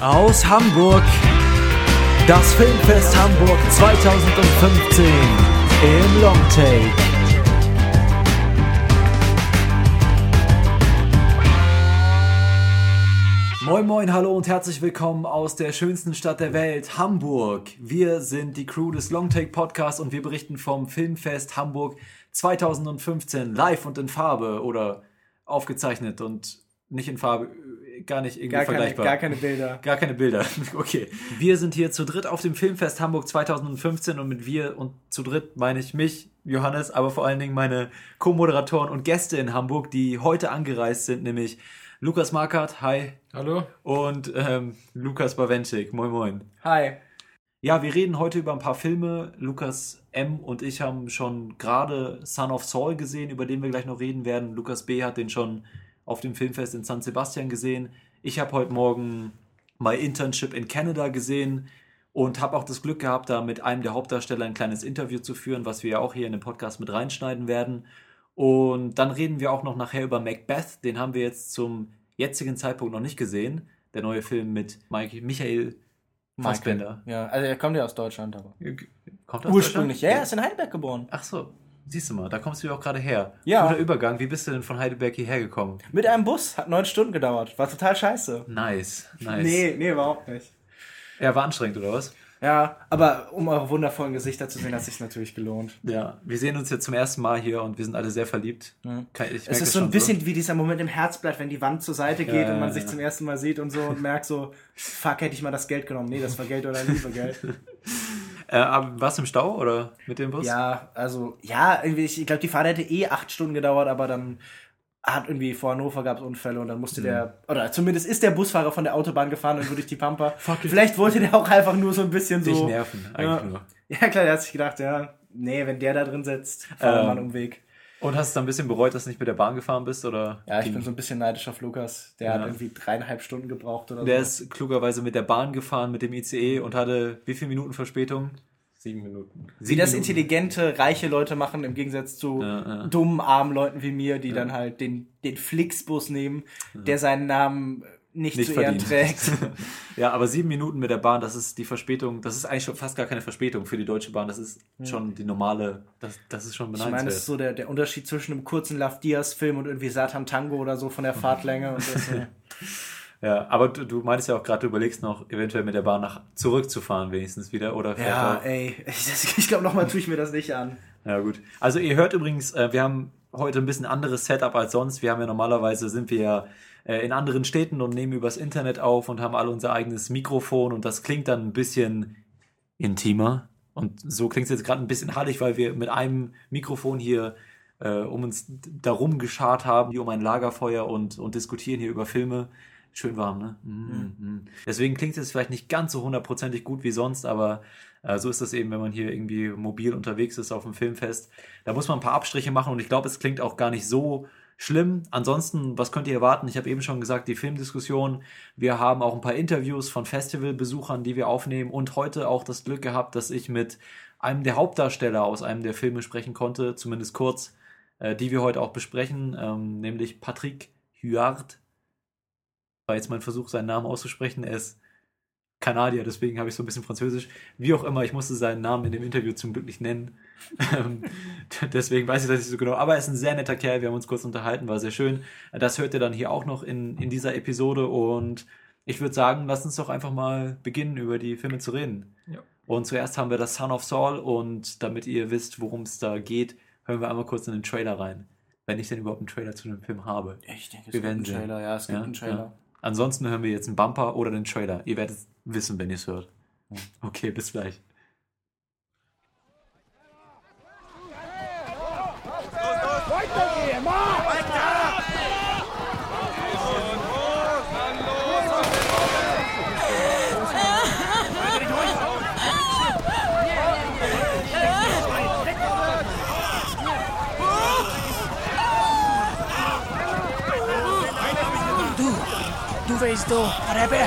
aus Hamburg. Das Filmfest Hamburg 2015 im Longtake. Moin Moin, hallo und herzlich willkommen aus der schönsten Stadt der Welt, Hamburg. Wir sind die Crew des Longtake Podcasts und wir berichten vom Filmfest Hamburg 2015 live und in Farbe oder aufgezeichnet und nicht in Farbe, gar nicht irgendwie Gar keine, vergleichbar. gar keine Bilder. Gar keine Bilder. Okay. Wir sind hier zu dritt auf dem Filmfest Hamburg 2015 und mit wir und zu dritt meine ich mich, Johannes, aber vor allen Dingen meine Co-Moderatoren und Gäste in Hamburg, die heute angereist sind, nämlich Lukas Markert, hi, Hallo? und ähm, Lukas Bawenschik, moin moin. Hi. Ja, wir reden heute über ein paar Filme. Lukas M. und ich haben schon gerade Son of Saul gesehen, über den wir gleich noch reden werden. Lukas B. hat den schon auf dem Filmfest in San Sebastian gesehen. Ich habe heute Morgen My Internship in Canada gesehen und habe auch das Glück gehabt, da mit einem der Hauptdarsteller ein kleines Interview zu führen, was wir ja auch hier in den Podcast mit reinschneiden werden. Und dann reden wir auch noch nachher über Macbeth. Den haben wir jetzt zum jetzigen Zeitpunkt noch nicht gesehen. Der neue Film mit Mike, Michael Fassbender. Ja, also er kommt ja aus Deutschland, aber. Kommt aus Ursprünglich, ja, Deutschland? er ist in Heidelberg geboren. Ach so, siehst du mal, da kommst du ja auch gerade her. Ja. Guter Übergang. Wie bist du denn von Heidelberg hierher gekommen? Mit einem Bus, hat neun Stunden gedauert. War total scheiße. Nice, nice. Nee, nee, überhaupt nicht. Ja, war anstrengend, oder was? Ja, aber um eure wundervollen Gesichter zu sehen, hat sich natürlich gelohnt. Ja. Wir sehen uns jetzt zum ersten Mal hier und wir sind alle sehr verliebt. Merk Es ist so ein bisschen wie dieser Moment im Herzblatt, wenn die Wand zur Seite geht Ja, und man ja, sich ja. zum ersten Mal sieht und so und merkt so, fuck, hätte ich mal das Geld genommen. Nee, das war Geld oder Liebe, gell? Äh, warst du im Stau oder mit dem Bus? Ja, also, ja, ich glaube, die Fahrt hätte eh acht Stunden gedauert, aber dann hat irgendwie vor Hannover gab es Unfälle und dann musste der, oder zumindest ist der Busfahrer von der Autobahn gefahren und durch die Pampa. Vielleicht wollte der auch einfach nur so ein bisschen so. Dich nerven, eigentlich ja. nur. Ja, klar, der hat sich gedacht, ja, nee, wenn der da drin sitzt, fahren wir Ähm, mal einen Umweg. Und hast du dann ein bisschen bereut, dass du nicht mit der Bahn gefahren bist? Oder Ja, ich ging- bin so ein bisschen neidisch auf Lukas. Der Ja. hat irgendwie dreieinhalb Stunden gebraucht oder Der so. ist klugerweise mit der Bahn gefahren, mit dem ICE und hatte wie viele Minuten Verspätung? Sieben Minuten. Wie das Minuten. intelligente, reiche Leute machen, im Gegensatz zu Ja, ja. dummen, armen Leuten wie mir, die dann halt den, den Flixbus nehmen, der seinen Namen nicht, nicht zu verdient. trägt. ja, aber sieben Minuten mit der Bahn, das ist die Verspätung, das ist eigentlich schon fast gar keine Verspätung für die Deutsche Bahn, das ist schon die normale, das, das ist schon Ich meine, beneidenswert. das ist so der, der Unterschied zwischen einem kurzen Love Diaz-Film und irgendwie Satan Tango oder so von der Fahrtlänge. Das, äh, ja, aber du, du meintest ja auch gerade, du überlegst noch, eventuell mit der Bahn nach zurückzufahren, wenigstens wieder, oder ja, auch- ey, ich, ich glaube, nochmal tue ich mir das nicht an. Ja, gut. Also ihr hört übrigens, äh, wir haben heute ein bisschen anderes Setup als sonst. Wir haben ja normalerweise sind wir ja äh, in anderen Städten und nehmen übers Internet auf und haben alle unser eigenes Mikrofon und das klingt dann ein bisschen intimer. Und so klingt es jetzt gerade ein bisschen hallig, weil wir mit einem Mikrofon hier äh, um uns darum geschart haben, hier um ein Lagerfeuer und, und diskutieren hier über Filme. Schön warm, ne? Mm, mm. Deswegen klingt es vielleicht nicht ganz so hundertprozentig gut wie sonst, aber äh, so ist das eben, wenn man hier irgendwie mobil unterwegs ist auf dem Filmfest. Da muss man ein paar Abstriche machen und ich glaube, es klingt auch gar nicht so schlimm. Ansonsten, was könnt ihr erwarten? Ich habe eben schon gesagt, die Filmdiskussion. Wir haben auch ein paar Interviews von Festivalbesuchern, die wir aufnehmen und heute auch das Glück gehabt, dass ich mit einem der Hauptdarsteller aus einem der Filme sprechen konnte, zumindest kurz, äh, die wir heute auch besprechen, ähm, nämlich Patrick Huard. War jetzt mein Versuch, seinen Namen auszusprechen. Er ist Kanadier, deswegen habe ich so ein bisschen Französisch. Wie auch immer, ich musste seinen Namen in dem Interview zum Glück nicht nennen. Ähm, deswegen weiß ich das nicht so genau. Aber er ist ein sehr netter Kerl. Wir haben uns kurz unterhalten, war sehr schön. Das hört ihr dann hier auch noch in, in dieser Episode. Und ich würde sagen, lasst uns doch einfach mal beginnen, über die Filme zu reden. Ja. Und zuerst haben wir das Son of Saul. Und damit ihr wisst, worum es da geht, hören wir einmal kurz in den Trailer rein. Wenn ich denn überhaupt einen Trailer zu dem Film habe. Ich denke, es Wir gibt einen sehen. Trailer. Ja, es gibt Ja, einen Trailer. ja. Ansonsten hören wir jetzt einen Bumper oder den Trailer. Ihr werdet es wissen, wenn ihr es hört. Okay, bis gleich. raise do Rebbe.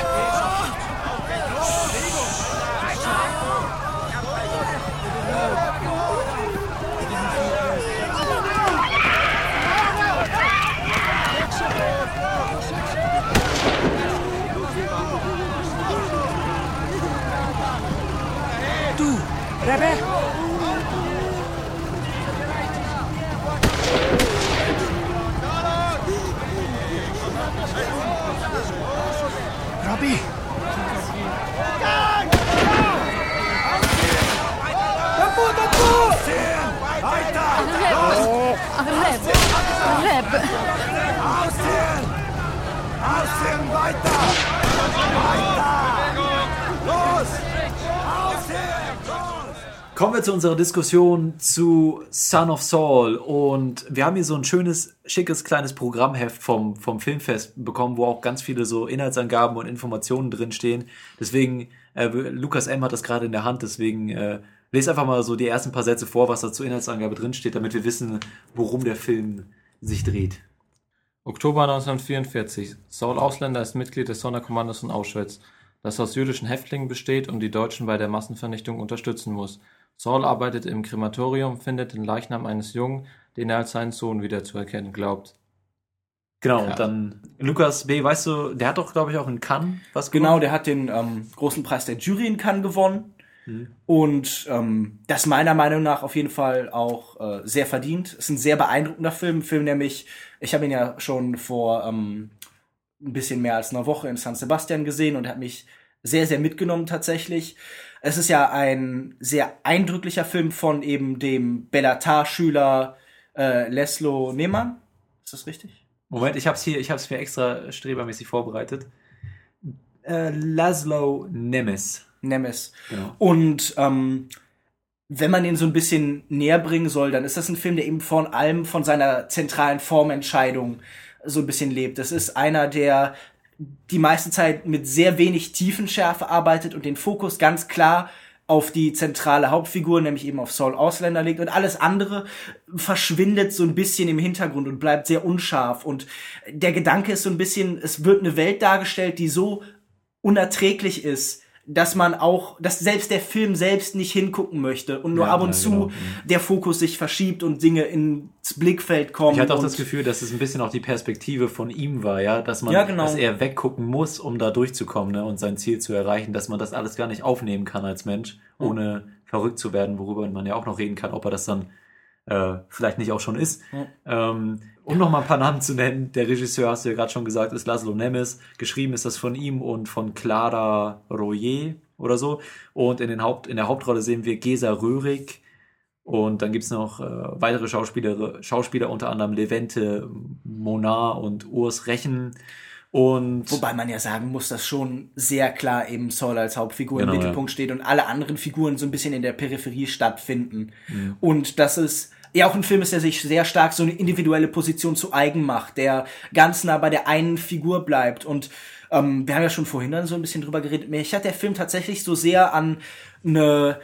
Du, Rebbe. Robby! Reb! Reb! Aussehen weiter! Weiter! Los! Aussehen! Los! Kommen wir zu unserer Diskussion zu Son of Saul und wir haben hier so ein schönes, schickes kleines Programmheft vom, vom Filmfest bekommen, wo auch ganz viele so Inhaltsangaben und Informationen drinstehen. Deswegen, äh, Lukas M. hat das gerade in der Hand, deswegen äh, lese einfach mal so die ersten paar Sätze vor, was da zur Inhaltsangabe drinsteht, damit wir wissen, worum der Film sich dreht. Oktober 1944. Saul Ausländer ist Mitglied des Sonderkommandos von Auschwitz, das aus jüdischen Häftlingen besteht und die Deutschen bei der Massenvernichtung unterstützen muss. Saul arbeitet im Krematorium, findet den Leichnam eines Jungen, den er als seinen Sohn wiederzuerkennen glaubt. Genau, und dann Lukas B., weißt du, der hat doch, glaube ich, auch in Cannes was Genau, gewonnen. der hat den ähm, großen Preis der Jury in Cannes gewonnen. Mhm. Und ähm, das meiner Meinung nach auf jeden Fall auch äh, sehr verdient. Ist ein sehr beeindruckender Film. Ein Film, der mich, ich habe ihn ja schon vor ähm, ein bisschen mehr als einer Woche in San Sebastian gesehen und hat mich sehr, sehr mitgenommen tatsächlich. Es ist ja ein sehr eindrücklicher Film von eben dem Bellatar-Schüler äh, Leslo Nehmann. Ist das richtig? Moment, ich hab's hier, ich hab's mir extra strebermäßig vorbereitet. Äh, Laszlo Nemes. Nemes. Genau. Und ähm, wenn man den so ein bisschen näher bringen soll, dann ist das ein Film, der eben von allem von seiner zentralen Formentscheidung so ein bisschen lebt. Das ist einer, der die meiste Zeit mit sehr wenig Tiefenschärfe arbeitet und den Fokus ganz klar auf die zentrale Hauptfigur, nämlich eben auf Saul Ausländer legt und alles andere verschwindet so ein bisschen im Hintergrund und bleibt sehr unscharf. Und der Gedanke ist so ein bisschen, es wird eine Welt dargestellt, die so unerträglich ist, dass man auch, dass selbst der Film selbst nicht hingucken möchte und nur Ja, ab und ja, zu genau. der Fokus sich verschiebt und Dinge ins Blickfeld kommen. Ich hatte auch das Gefühl, dass es ein bisschen auch die Perspektive von ihm war, ja, dass man, Ja, genau. dass er weggucken muss, um da durchzukommen ne, und sein Ziel zu erreichen, dass man das alles gar nicht aufnehmen kann als Mensch, ohne verrückt zu werden, worüber man ja auch noch reden kann, ob er das dann äh, vielleicht nicht auch schon ist. Ähm, um noch mal ein paar Namen zu nennen, der Regisseur, hast du ja gerade schon gesagt, ist Laszlo Nemes. Geschrieben ist das von ihm und von Clara Royer oder so. Und in, den Haupt, in der Hauptrolle sehen wir Gesa Röhrig. Und dann gibt's noch äh, weitere Schauspieler, Schauspieler, unter anderem Levente Monar und Urs Rechen. Und Wobei man ja sagen muss, dass schon sehr klar eben Saul als Hauptfigur Genau, im ja. Mittelpunkt steht und alle anderen Figuren so ein bisschen in der Peripherie stattfinden. Mhm. Und dass es ja auch ein Film ist, der sich sehr stark so eine individuelle Position zu eigen macht, der ganz nah bei der einen Figur bleibt. Und ähm, wir haben ja schon vorhin dann so ein bisschen drüber geredet. Mich hat der Film tatsächlich so sehr an eine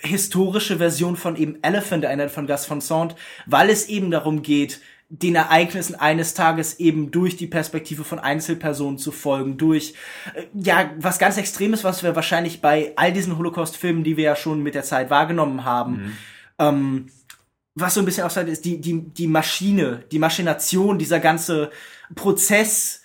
historische Version von eben Elephant erinnert von Gus Van Sant, weil es eben darum geht, den Ereignissen eines Tages eben durch die Perspektive von Einzelpersonen zu folgen, durch äh, ja was ganz Extremes, was wir wahrscheinlich bei all diesen Holocaust-Filmen, die wir ja schon mit der Zeit wahrgenommen haben, ähm, was so ein bisschen aussagt, ist die, die, die Maschine, die Maschination, dieser ganze Prozess,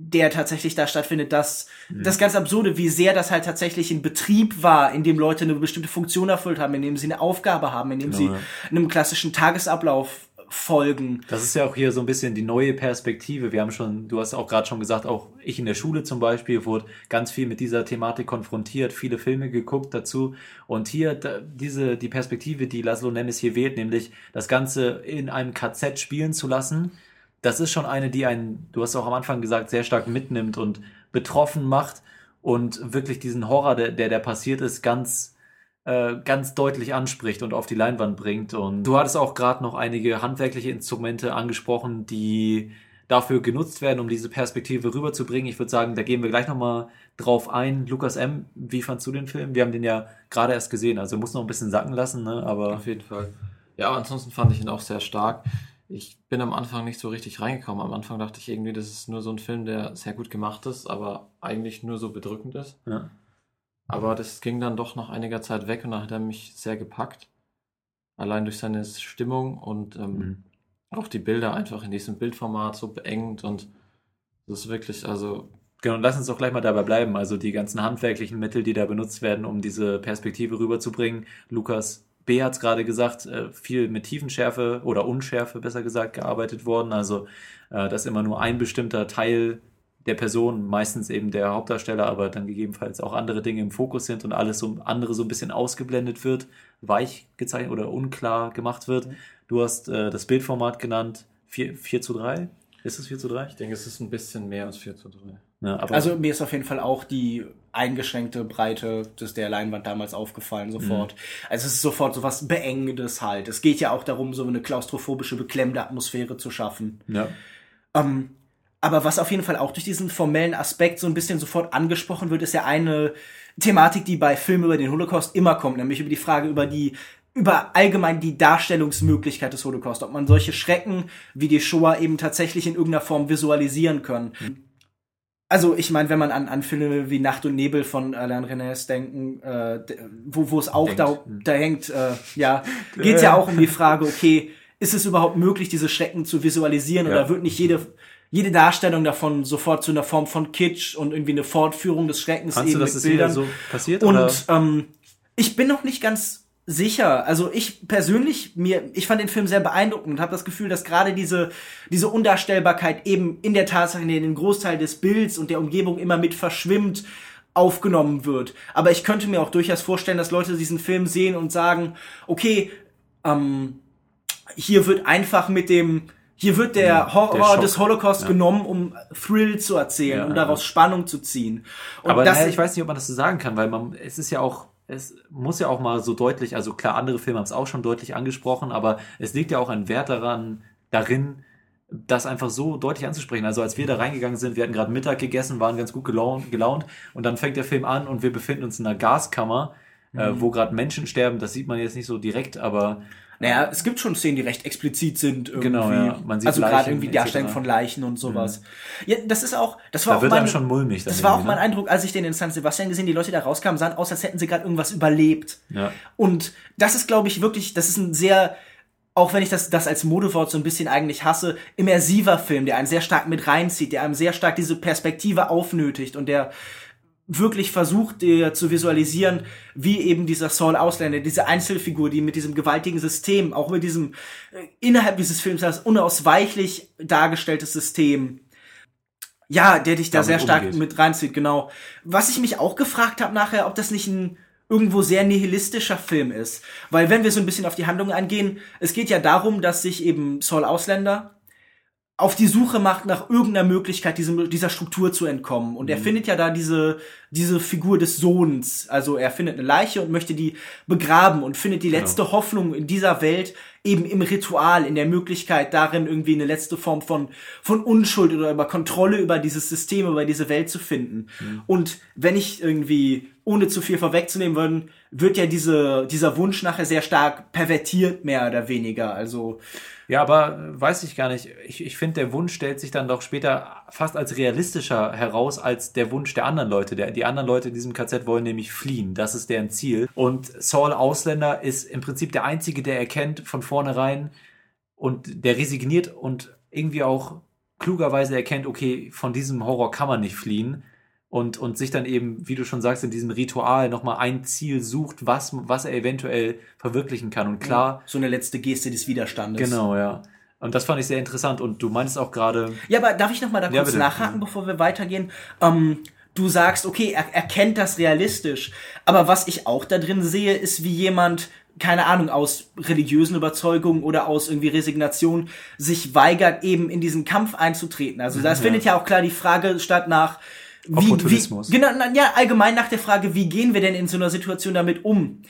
der tatsächlich da stattfindet, das, das ganz Absurde, wie sehr das halt tatsächlich ein Betrieb war, in dem Leute eine bestimmte Funktion erfüllt haben, in dem sie eine Aufgabe haben, in dem Genau, sie ja. einem klassischen Tagesablauf folgen. Das ist ja auch hier so ein bisschen die neue Perspektive. Wir haben schon, du hast auch gerade schon gesagt, auch ich in der Schule zum Beispiel wurde ganz viel mit dieser Thematik konfrontiert, viele Filme geguckt dazu. Und hier da, diese, die Perspektive, die Laszlo Nemes hier wählt, nämlich das Ganze in einem KZ spielen zu lassen, das ist schon eine, die einen, du hast auch am Anfang gesagt, sehr stark mitnimmt und betroffen macht und wirklich diesen Horror, der, der, der passiert ist, ganz, äh, ganz deutlich anspricht und auf die Leinwand bringt. Und du hattest auch gerade noch einige handwerkliche Instrumente angesprochen, die dafür genutzt werden, um diese Perspektive rüberzubringen. Ich würde sagen, da gehen wir gleich nochmal drauf ein. Lukas M., wie fandst du den Film? Wir haben den ja gerade erst gesehen, also muss noch ein bisschen sacken lassen, ne? aber Auf jeden Fall. Ja, aber ansonsten fand ich ihn auch sehr stark. Ich bin am Anfang nicht so richtig reingekommen. Am Anfang dachte ich irgendwie, das ist nur so ein Film, der sehr gut gemacht ist, aber eigentlich nur so bedrückend ist. ja. Aber das ging dann doch nach einiger Zeit weg und dann hat er mich sehr gepackt. Allein durch seine Stimmung und ähm, Mhm. auch die Bilder einfach in diesem Bildformat so beengt und das ist wirklich, also Genau, und lass uns doch gleich mal dabei bleiben. Also die ganzen handwerklichen Mittel, die da benutzt werden, um diese Perspektive rüberzubringen. Lukas B. hat es gerade gesagt, äh, viel mit Tiefenschärfe oder Unschärfe, besser gesagt, gearbeitet worden. Also, äh, dass immer nur ein bestimmter Teil der Person, meistens eben der Hauptdarsteller, aber dann gegebenenfalls auch andere Dinge im Fokus sind und alles so andere so ein bisschen ausgeblendet wird, weich gezeichnet oder unklar gemacht wird. Du hast äh, das Bildformat genannt, 4, 4 zu 3. Ist es 4 zu 3? Ich denke, es ist ein bisschen mehr als 4 zu 3. Ja, aber Also mir ist auf jeden Fall auch die eingeschränkte Breite des der Leinwand damals aufgefallen sofort. Also es ist sofort so was Beengendes halt. Es geht ja auch darum, so eine klaustrophobische, beklemmende Atmosphäre zu schaffen. ja. Ähm, aber was auf jeden Fall auch durch diesen formellen Aspekt so ein bisschen sofort angesprochen wird, ist ja eine Thematik, die bei Filmen über den Holocaust immer kommt, nämlich über die Frage über die über allgemein die Darstellungsmöglichkeit des Holocaust, ob man solche Schrecken wie die Shoah eben tatsächlich in irgendeiner Form visualisieren kann. Also ich meine, wenn man an, an Filme wie Nacht und Nebel von Alain Renès denken, äh, wo, wo es auch Denkt. da, da hängt, äh, ja, geht ja auch um die Frage, okay, ist es überhaupt möglich, diese Schrecken zu visualisieren Ja. oder wird nicht jede jede Darstellung davon sofort zu einer Form von Kitsch und irgendwie eine Fortführung des Schreckens Fandst du, eben dass mit wieder Bildern. so passiert? oder? Und ähm, ich bin noch nicht ganz sicher. Also ich persönlich mir, ich fand den Film sehr beeindruckend und habe das Gefühl, dass gerade diese diese Undarstellbarkeit eben in der Tatsache, in der den Großteil des Bilds und der Umgebung immer mit verschwimmt aufgenommen wird. Aber ich könnte mir auch durchaus vorstellen, dass Leute diesen Film sehen und sagen, okay, ähm, hier wird einfach mit dem hier wird der Horror der des Holocaust Ja. genommen, um Thrill zu erzählen, Ja, um daraus Spannung zu ziehen. Und aber das, naja, ich weiß nicht, ob man das so sagen kann, weil man, es ist ja auch, es muss ja auch mal so deutlich, also klar, andere Filme haben es auch schon deutlich angesprochen, aber es liegt ja auch ein Wert daran, darin, das einfach so deutlich anzusprechen. Also als wir da reingegangen sind, wir hatten gerade Mittag gegessen, waren ganz gut gelaunt, gelaunt und dann fängt der Film an und wir befinden uns in einer Gaskammer, äh, Mhm. wo gerade Menschen sterben. Das sieht man jetzt nicht so direkt, aber Naja, es gibt schon Szenen, die recht explizit sind irgendwie. Genau, ja. Man sieht also gerade irgendwie. Darstellung von Leichen und sowas. Ja, das ist auch, das war da auch wird mein, schon mulmig. das war auch mein ne? Eindruck, als ich den in San Sebastian gesehen, die Leute, die da rauskamen, sahen aus, als hätten sie gerade irgendwas überlebt. Ja. Und das ist, glaube ich, wirklich, das ist ein sehr, auch wenn ich das, das als Modewort so ein bisschen eigentlich hasse, immersiver Film, der einen sehr stark mit reinzieht, der einem sehr stark diese Perspektive aufnötigt und der wirklich versucht, dir zu visualisieren, wie eben dieser Saul Ausländer, diese Einzelfigur, die mit diesem gewaltigen System, auch mit diesem äh, innerhalb dieses Films als unausweichlich dargestelltes System, ja, der dich da Damit sehr stark umgeht. mit reinzieht, genau. Was ich mich auch gefragt habe nachher, ob das nicht ein irgendwo sehr nihilistischer Film ist. Weil wenn wir so ein bisschen auf die Handlung eingehen, es geht ja darum, dass sich eben Saul Ausländer auf die Suche macht nach irgendeiner Möglichkeit, diesem, dieser Struktur zu entkommen. Und er findet ja da diese, diese Figur des Sohns. Also er findet eine Leiche und möchte die begraben und findet die letzte Hoffnung in dieser Welt eben im Ritual, in der Möglichkeit darin irgendwie eine letzte Form von, von Unschuld oder über Kontrolle über dieses System, über diese Welt zu finden. Und wenn ich irgendwie, ohne zu viel vorwegzunehmen würden, wird ja diese, dieser Wunsch nachher sehr stark pervertiert, mehr oder weniger. Also, Ja, aber äh, weiß ich gar nicht. Ich, ich finde, der Wunsch stellt sich dann doch später fast als realistischer heraus als der Wunsch der anderen Leute. Der, die anderen Leute in diesem KZ wollen nämlich fliehen. Das ist deren Ziel. Und Saul Ausländer ist im Prinzip der Einzige, der erkennt von vornherein und der resigniert und irgendwie auch klugerweise erkennt, okay, von diesem Horror kann man nicht fliehen. Und, und sich dann eben, wie du schon sagst, in diesem Ritual nochmal ein Ziel sucht, was, was er eventuell verwirklichen kann. Und klar, so eine letzte Geste des Widerstandes. Genau, ja. Und das fand ich sehr interessant. Und du meinst auch gerade, Ja, aber darf ich noch mal da Ja, kurz bitte. nachhaken, bevor wir weitergehen? Ähm, du sagst, okay, er, er kennt das realistisch. Aber was ich auch da drin sehe, ist, wie jemand, keine Ahnung, aus religiösen Überzeugungen oder aus irgendwie Resignation sich weigert, eben in diesen Kampf einzutreten. Also das findet ja auch klar die Frage statt nach, wie, wie, Opportunismus. genau, na, ja, allgemein nach der Frage, wie gehen wir denn in so einer Situation damit um?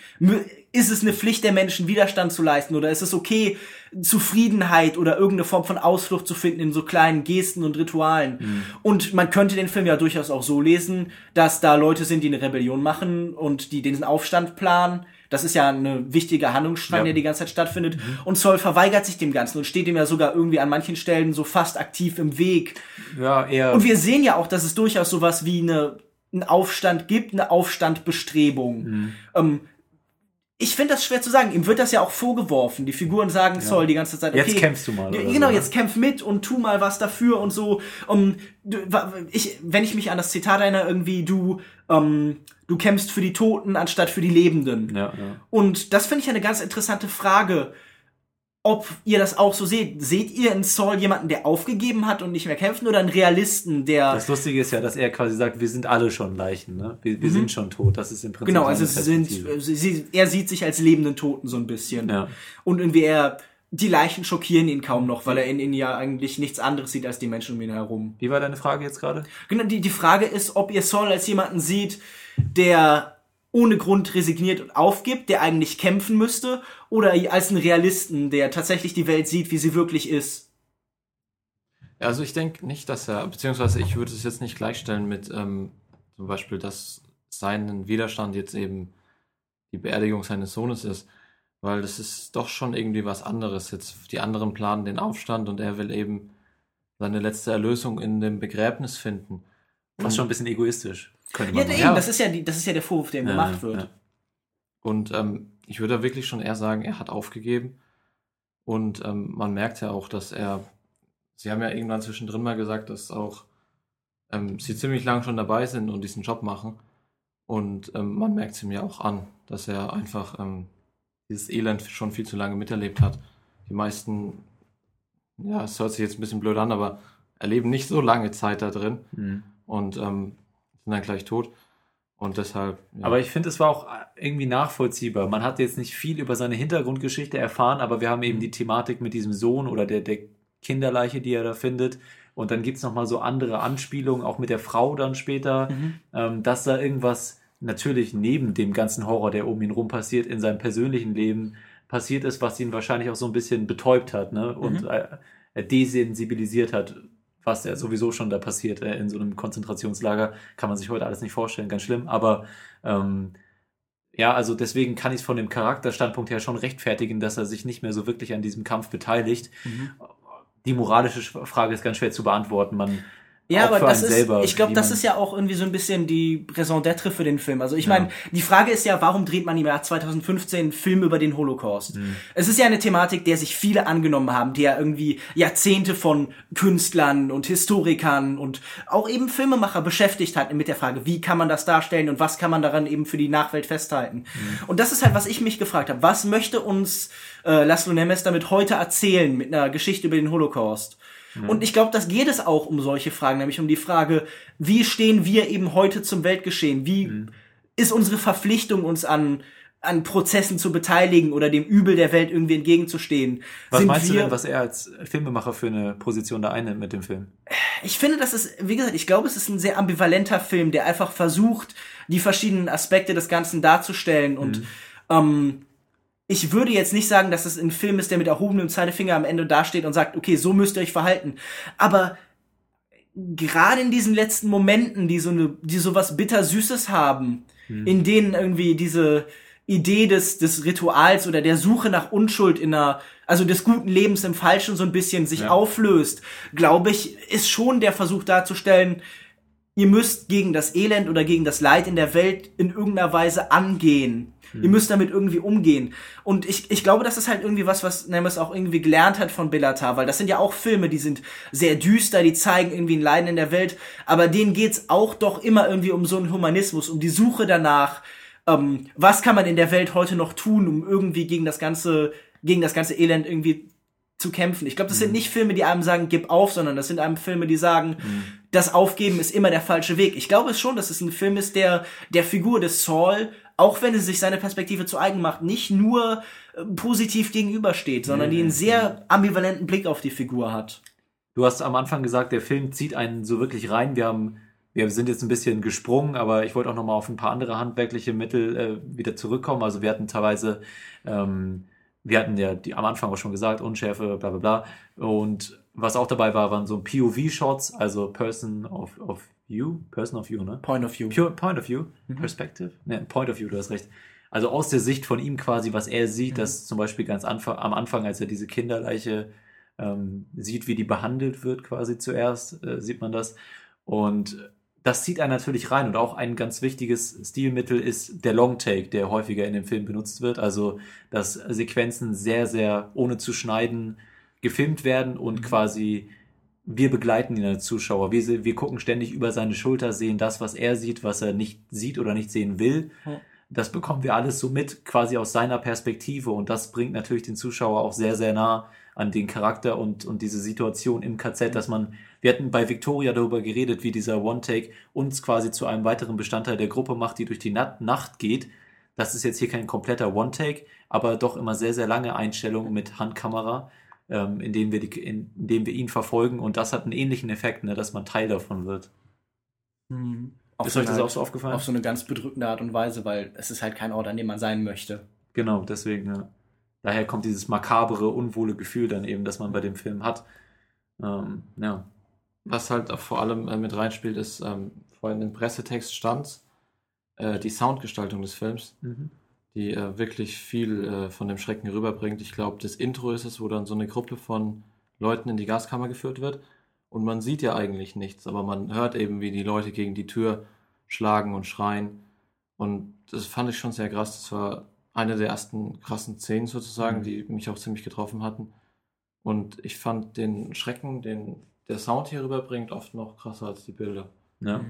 Ist es eine Pflicht der Menschen, Widerstand zu leisten oder ist es okay, Zufriedenheit oder irgendeine Form von Ausflucht zu finden in so kleinen Gesten und Ritualen? Mhm. Und man könnte den Film ja durchaus auch so lesen, dass da Leute sind, die eine Rebellion machen und die diesen Aufstand planen. Das ist ja eine wichtige Handlungsstrang, Ja. Mhm. der die ganze Zeit stattfindet. Und Zoll verweigert sich dem Ganzen und steht ihm ja sogar irgendwie an manchen Stellen so fast aktiv im Weg. ja, eher. Und wir sehen ja auch, dass es durchaus sowas wie eine, einen Aufstand gibt, eine Aufstandbestrebung. Mhm. Ähm, ich finde das schwer zu sagen. Ihm wird das ja auch vorgeworfen. Die Figuren sagen Saul die ganze Zeit, okay, Jetzt kämpfst du mal, Ja, genau, so, ne? jetzt kämpf mit und tu mal was dafür und so. Um, wa- ich, wenn ich mich an das Zitat erinnere, irgendwie du, ähm, du kämpfst für die Toten anstatt für die Lebenden. Ja, ja. Und das finde ich eine ganz interessante Frage, ob ihr das auch so seht. Seht ihr in Saul jemanden, der aufgegeben hat und nicht mehr kämpfen oder einen Realisten, der Das Lustige ist ja, dass er quasi sagt, wir sind alle schon Leichen, ne? Wir, wir sind schon tot. Das ist im Prinzip Mhm. Genau, also sind, Perspektive. sie, sie, er sieht sich als lebenden Toten so ein bisschen. Ja. Und irgendwie er, die Leichen schockieren ihn kaum noch, weil er in ihnen ja eigentlich nichts anderes sieht als die Menschen um ihn herum. Wie war deine Frage jetzt gerade? Genau, die, die Frage ist, ob ihr Saul als jemanden sieht, der ohne Grund resigniert und aufgibt, der eigentlich kämpfen müsste, oder als einen Realisten, der tatsächlich die Welt sieht, wie sie wirklich ist. Also ich denke nicht, dass er, beziehungsweise ich würde es jetzt nicht gleichstellen mit ähm, zum Beispiel, dass sein Widerstand jetzt eben die Beerdigung seines Sohnes ist, weil das ist doch schon irgendwie was anderes. Jetzt die anderen planen den Aufstand und er will eben seine letzte Erlösung in dem Begräbnis finden. Fast schon ein bisschen egoistisch. Könnte Ja, man eben, sagen. das ist ja die, das ist ja der Vorwurf, der ihm Ja, gemacht wird. ja. Und ähm, ich würde wirklich schon eher sagen, er hat aufgegeben. Und ähm, man merkt ja auch, dass er, Sie haben ja irgendwann zwischendrin mal gesagt, dass auch ähm, Sie ziemlich lang schon dabei sind und diesen Job machen. Und ähm, man merkt es ihm ja auch an, dass er einfach ähm, dieses Elend schon viel zu lange miterlebt hat. Die meisten, ja, es hört sich jetzt ein bisschen blöd an, aber erleben nicht so lange Zeit da drin Mhm. Und ähm, sind dann gleich tot. Und deshalb. Ja. Aber ich finde, es war auch irgendwie nachvollziehbar. Man hat jetzt nicht viel über seine Hintergrundgeschichte erfahren, aber wir haben eben die Thematik mit diesem Sohn oder der, der Kinderleiche, die er da findet. Und dann gibt's noch mal so andere Anspielungen, auch mit der Frau dann später, ähm, dass da irgendwas natürlich neben dem ganzen Horror, der um ihn rum passiert, in seinem persönlichen Leben passiert ist, was ihn wahrscheinlich auch so ein bisschen betäubt hat ne? und äh, er desensibilisiert hat, was ja sowieso schon da passiert äh, in so einem Konzentrationslager. Kann man sich heute alles nicht vorstellen, ganz schlimm. Aber ähm, ja, also deswegen kann ich es von dem Charakterstandpunkt her schon rechtfertigen, dass er sich nicht mehr so wirklich an diesem Kampf beteiligt. Mhm. Die moralische Frage ist ganz schwer zu beantworten. Man Ja, aber das ist, selber, ich glaube, das ist ja auch irgendwie so ein bisschen die Raison d'être für den Film. Also ich Ja. meine, die Frage ist ja, warum dreht man im Jahr 2015 einen Film über den Holocaust? Mhm. Es ist ja eine Thematik, der sich viele angenommen haben, die ja irgendwie Jahrzehnte von Künstlern und Historikern und auch eben Filmemacher beschäftigt hat mit der Frage, wie kann man das darstellen und was kann man daran eben für die Nachwelt festhalten? Mhm. Und das ist halt, was ich mich gefragt habe. Was möchte uns äh, Laszlo Nemes damit heute erzählen mit einer Geschichte über den Holocaust? Und ich glaube, das geht es auch um solche Fragen, nämlich um die Frage, wie stehen wir eben heute zum Weltgeschehen? Wie Mhm. ist unsere Verpflichtung, uns an, an Prozessen zu beteiligen oder dem Übel der Welt irgendwie entgegenzustehen? Was Sind meinst wir, du denn, was er als Filmemacher für eine Position da einnimmt mit dem Film? Ich finde, das ist, wie gesagt, ich glaube, es ist ein sehr ambivalenter Film, der einfach versucht, die verschiedenen Aspekte des Ganzen darzustellen und ähm, ich würde jetzt nicht sagen, dass es ein Film ist, der mit erhobenem Zeigefinger am Ende dasteht und sagt, okay, so müsst ihr euch verhalten. Aber gerade in diesen letzten Momenten, die so eine, die so was bittersüßes haben, in denen irgendwie diese Idee des, des Rituals oder der Suche nach Unschuld in einer, also des guten Lebens im Falschen so ein bisschen sich Ja. auflöst, glaube ich, ist schon der Versuch darzustellen, ihr müsst gegen das Elend oder gegen das Leid in der Welt in irgendeiner Weise angehen. Ihr müsst damit irgendwie umgehen. Und ich, ich glaube, das ist halt irgendwie was, was Nemes auch irgendwie gelernt hat von Bellatar, weil das sind ja auch Filme, die sind sehr düster, die zeigen irgendwie ein Leiden in der Welt, aber denen geht's auch doch immer irgendwie um so einen Humanismus, um die Suche danach, ähm, was kann man in der Welt heute noch tun, um irgendwie gegen das ganze, gegen das ganze Elend irgendwie zu kämpfen. Ich glaube, das sind nicht Filme, die einem sagen, gib auf, sondern das sind einem Filme, die sagen, das Aufgeben ist immer der falsche Weg. Ich glaube schon, dass es ein Film ist, der der Figur des Saul, auch wenn es sich seine Perspektive zu eigen macht, nicht nur äh, positiv gegenübersteht, sondern die einen sehr ambivalenten Blick auf die Figur hat. Du hast am Anfang gesagt, der Film zieht einen so wirklich rein. Wir haben, wir sind jetzt ein bisschen gesprungen, aber ich wollte auch noch mal auf ein paar andere handwerkliche Mittel äh, wieder zurückkommen. Also wir hatten teilweise, ähm, wir hatten ja die, am Anfang auch schon gesagt, Unschärfe, bla bla bla. Und was auch dabei war, waren so POV-Shots, also Person of, of View, Person of View, ne? Point of View. Pure Point of View, Perspective, ne, Point of View, du hast recht. Also aus der Sicht von ihm quasi, was er sieht, dass zum Beispiel ganz anfang, am Anfang, als er diese Kinderleiche ähm, sieht, wie die behandelt wird, quasi zuerst, äh, sieht man das. Und das zieht einen natürlich rein und auch ein ganz wichtiges Stilmittel ist der Long Take, der häufiger in dem Film benutzt wird. Also, dass Sequenzen sehr, sehr ohne zu schneiden gefilmt werden und quasi wir begleiten ihn als Zuschauer. Wir, wir gucken ständig über seine Schulter, sehen das, was er sieht, was er nicht sieht oder nicht sehen will. Ja. Das bekommen wir alles so mit, quasi aus seiner Perspektive. Und das bringt natürlich den Zuschauer auch sehr, sehr nah an den Charakter und, und diese Situation im KZ, dass man, wir hatten bei Victoria darüber geredet, wie dieser One-Take uns quasi zu einem weiteren Bestandteil der Gruppe macht, die durch die Nacht geht. Das ist jetzt hier kein kompletter One-Take, aber doch immer sehr, sehr lange Einstellungen mit Handkamera, ähm, in, denen wir die, in, in dem wir ihn verfolgen. Und das hat einen ähnlichen Effekt, ne, dass man Teil davon wird. Auf Ist so euch das eine- auch so aufgefallen? Auf so eine ganz bedrückende Art und Weise, weil es ist halt kein Ort, an dem man sein möchte. Genau, deswegen, ja. Daher kommt dieses makabere, unwohle Gefühl dann eben, das man bei dem Film hat. Ähm, ja. Was halt auch vor allem äh, mit reinspielt, ist, ähm, vorhin im Pressetext stand, äh, die Soundgestaltung des Films, Mhm. Die äh, wirklich viel äh, von dem Schrecken rüberbringt. Ich glaube, das Intro ist es, wo dann so eine Gruppe von Leuten in die Gaskammer geführt wird. Und man sieht ja eigentlich nichts, aber man hört eben, wie die Leute gegen die Tür schlagen und schreien. Und das fand ich schon sehr krass. Das war eine der ersten krassen Szenen sozusagen, Mhm. die mich auch ziemlich getroffen hatten. Und ich fand den Schrecken, den der Sound hier rüberbringt, oft noch krasser als die Bilder. Ja.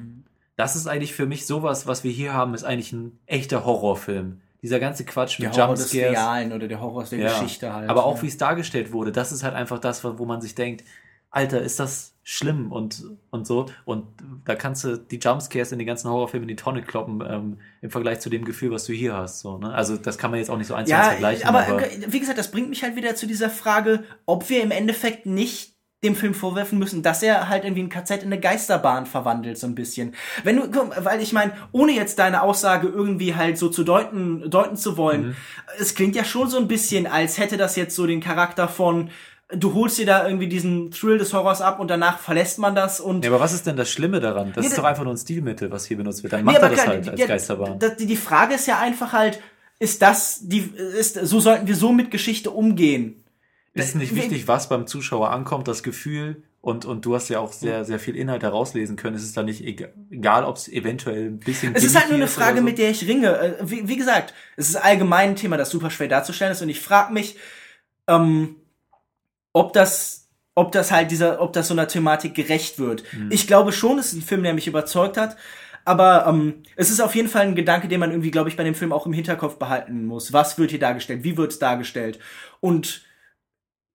Das ist eigentlich für mich sowas, was wir hier haben, ist eigentlich ein echter Horrorfilm. Dieser ganze Quatsch Der mit Horror des Jumpscares. Realen oder der Horror aus der Ja. Geschichte halt. Aber auch ja. wie es dargestellt wurde, das ist halt einfach das, wo man sich denkt, Alter, ist das schlimm und, und so. Und da kannst du die Jumpscares in den ganzen Horrorfilmen in die Tonne kloppen, ähm, im Vergleich zu dem Gefühl, was du hier hast. So, ne? Also das kann man jetzt auch nicht so eins zu eins Ja, vergleichen. aber, wie gesagt, das bringt mich halt wieder zu dieser Frage, ob wir im Endeffekt nicht dem Film vorwerfen müssen, dass er halt irgendwie ein KZ in eine Geisterbahn verwandelt, so ein bisschen. Wenn du, weil ich meine, ohne jetzt deine Aussage irgendwie halt so zu deuten, deuten zu wollen, es klingt ja schon so ein bisschen, als hätte das jetzt so den Charakter von, du holst dir da irgendwie diesen Thrill des Horrors ab und danach verlässt man das und Ja, aber was ist denn das Schlimme daran? Das Nee, ist doch einfach nur ein Stilmittel, was hier benutzt wird. Dann Nee, macht er aber das klar, halt als ja, Geisterbahn. die Frage ist ja einfach halt, ist das, die, ist, so sollten wir so mit Geschichte umgehen. Ist nicht wichtig, was beim Zuschauer ankommt, das Gefühl. Und, und du hast ja auch sehr, sehr viel Inhalt herauslesen können. Es ist da nicht egal, ob es eventuell ein bisschen. Es ist halt nur eine Frage, so. mit der ich ringe. Äh, Wie, wie gesagt, es ist allgemein ein Thema, das super schwer darzustellen ist und ich frage mich, ähm, ob das, ob das halt dieser, ob das so einer Thematik gerecht wird. Hm. Ich glaube schon, es ist ein Film, der mich überzeugt hat. Aber ähm, es ist auf jeden Fall ein Gedanke, den man irgendwie, glaube ich, bei dem Film auch im Hinterkopf behalten muss. Was wird hier dargestellt? Wie wird es dargestellt? Und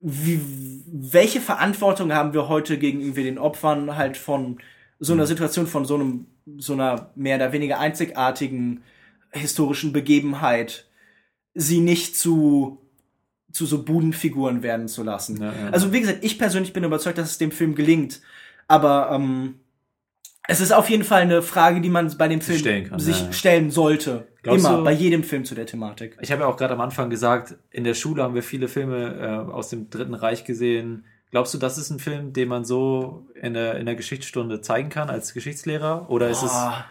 wie, welche Verantwortung haben wir heute gegenüber den Opfern halt von so einer Situation, von so einem, so einer mehr oder weniger einzigartigen historischen Begebenheit, sie nicht zu, zu so Budenfiguren werden zu lassen. Ja, ja. Also wie gesagt, ich persönlich bin überzeugt, dass es dem Film gelingt. Aber ähm, es ist auf jeden Fall eine Frage, die man bei dem Film stellen kann, sich ja, ja. stellen sollte. Glaubst Immer, du- bei jedem Film zu der Thematik. Ich habe ja auch gerade am Anfang gesagt, in der Schule haben wir viele Filme äh, aus dem Dritten Reich gesehen. Glaubst du, das ist ein Film, den man so in der, in der Geschichtsstunde zeigen kann als Geschichtslehrer? Oder ist es Ah.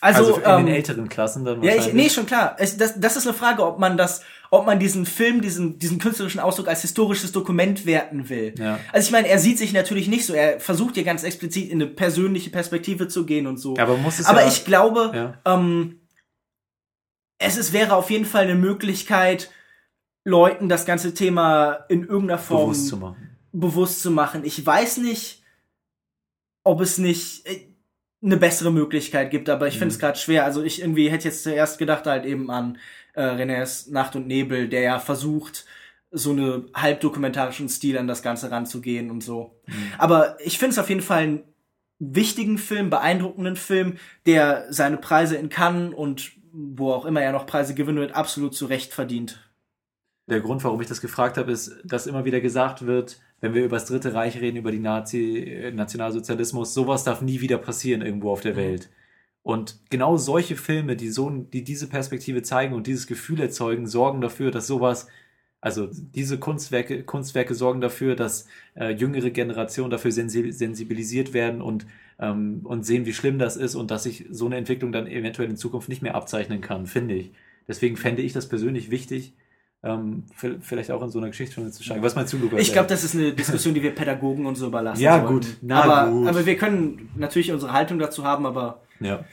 also, Also, in den ähm, älteren Klassen dann Ja, ich, wahrscheinlich? nee, schon klar. Es, das, das ist eine Frage, ob man das, ob man diesen Film, diesen, diesen künstlerischen Ausdruck als historisches Dokument werten will. Ja. Also ich meine, er sieht sich natürlich nicht so. Er versucht ja ganz explizit in eine persönliche Perspektive zu gehen und so. Aber muss es Aber ja, ich glaube, Ja. ähm, es ist, wäre auf jeden Fall eine Möglichkeit, Leuten das ganze Thema in irgendeiner Form bewusst zu machen. bewusst zu machen. Ich weiß nicht, ob es nicht äh, eine bessere Möglichkeit gibt, aber ich finde es gerade schwer. Also ich irgendwie hätte jetzt zuerst gedacht halt eben an äh, Renés Nacht und Nebel, der ja versucht, so eine halbdokumentarischen Stil an das Ganze ranzugehen und so. Aber ich finde es auf jeden Fall einen wichtigen Film, beeindruckenden Film, der seine Preise in Cannes und wo auch immer er noch Preise gewinnen wird, absolut zu Recht verdient. Der Grund, warum ich das gefragt habe, ist, dass immer wieder gesagt wird, wenn wir über das Dritte Reich reden, über die Nazi, äh, Nationalsozialismus, sowas darf nie wieder passieren irgendwo auf der Welt. Und genau solche Filme, die so, die diese Perspektive zeigen und dieses Gefühl erzeugen, sorgen dafür, dass sowas, also diese Kunstwerke, Kunstwerke sorgen dafür, dass äh, jüngere Generationen dafür sensi sensibilisiert werden und, ähm, und sehen, wie schlimm das ist und dass sich so eine Entwicklung dann eventuell in Zukunft nicht mehr abzeichnen kann, finde ich. Deswegen fände ich das persönlich wichtig, ähm, vi- vielleicht auch in so einer Geschichte schon zu steigen. Was meinst du, Lukas? Ich glaube, das ist eine Diskussion, die wir Pädagogen und so überlassen. Ja, sollten. gut. Na aber, gut. aber wir können natürlich unsere Haltung dazu haben, aber Ja.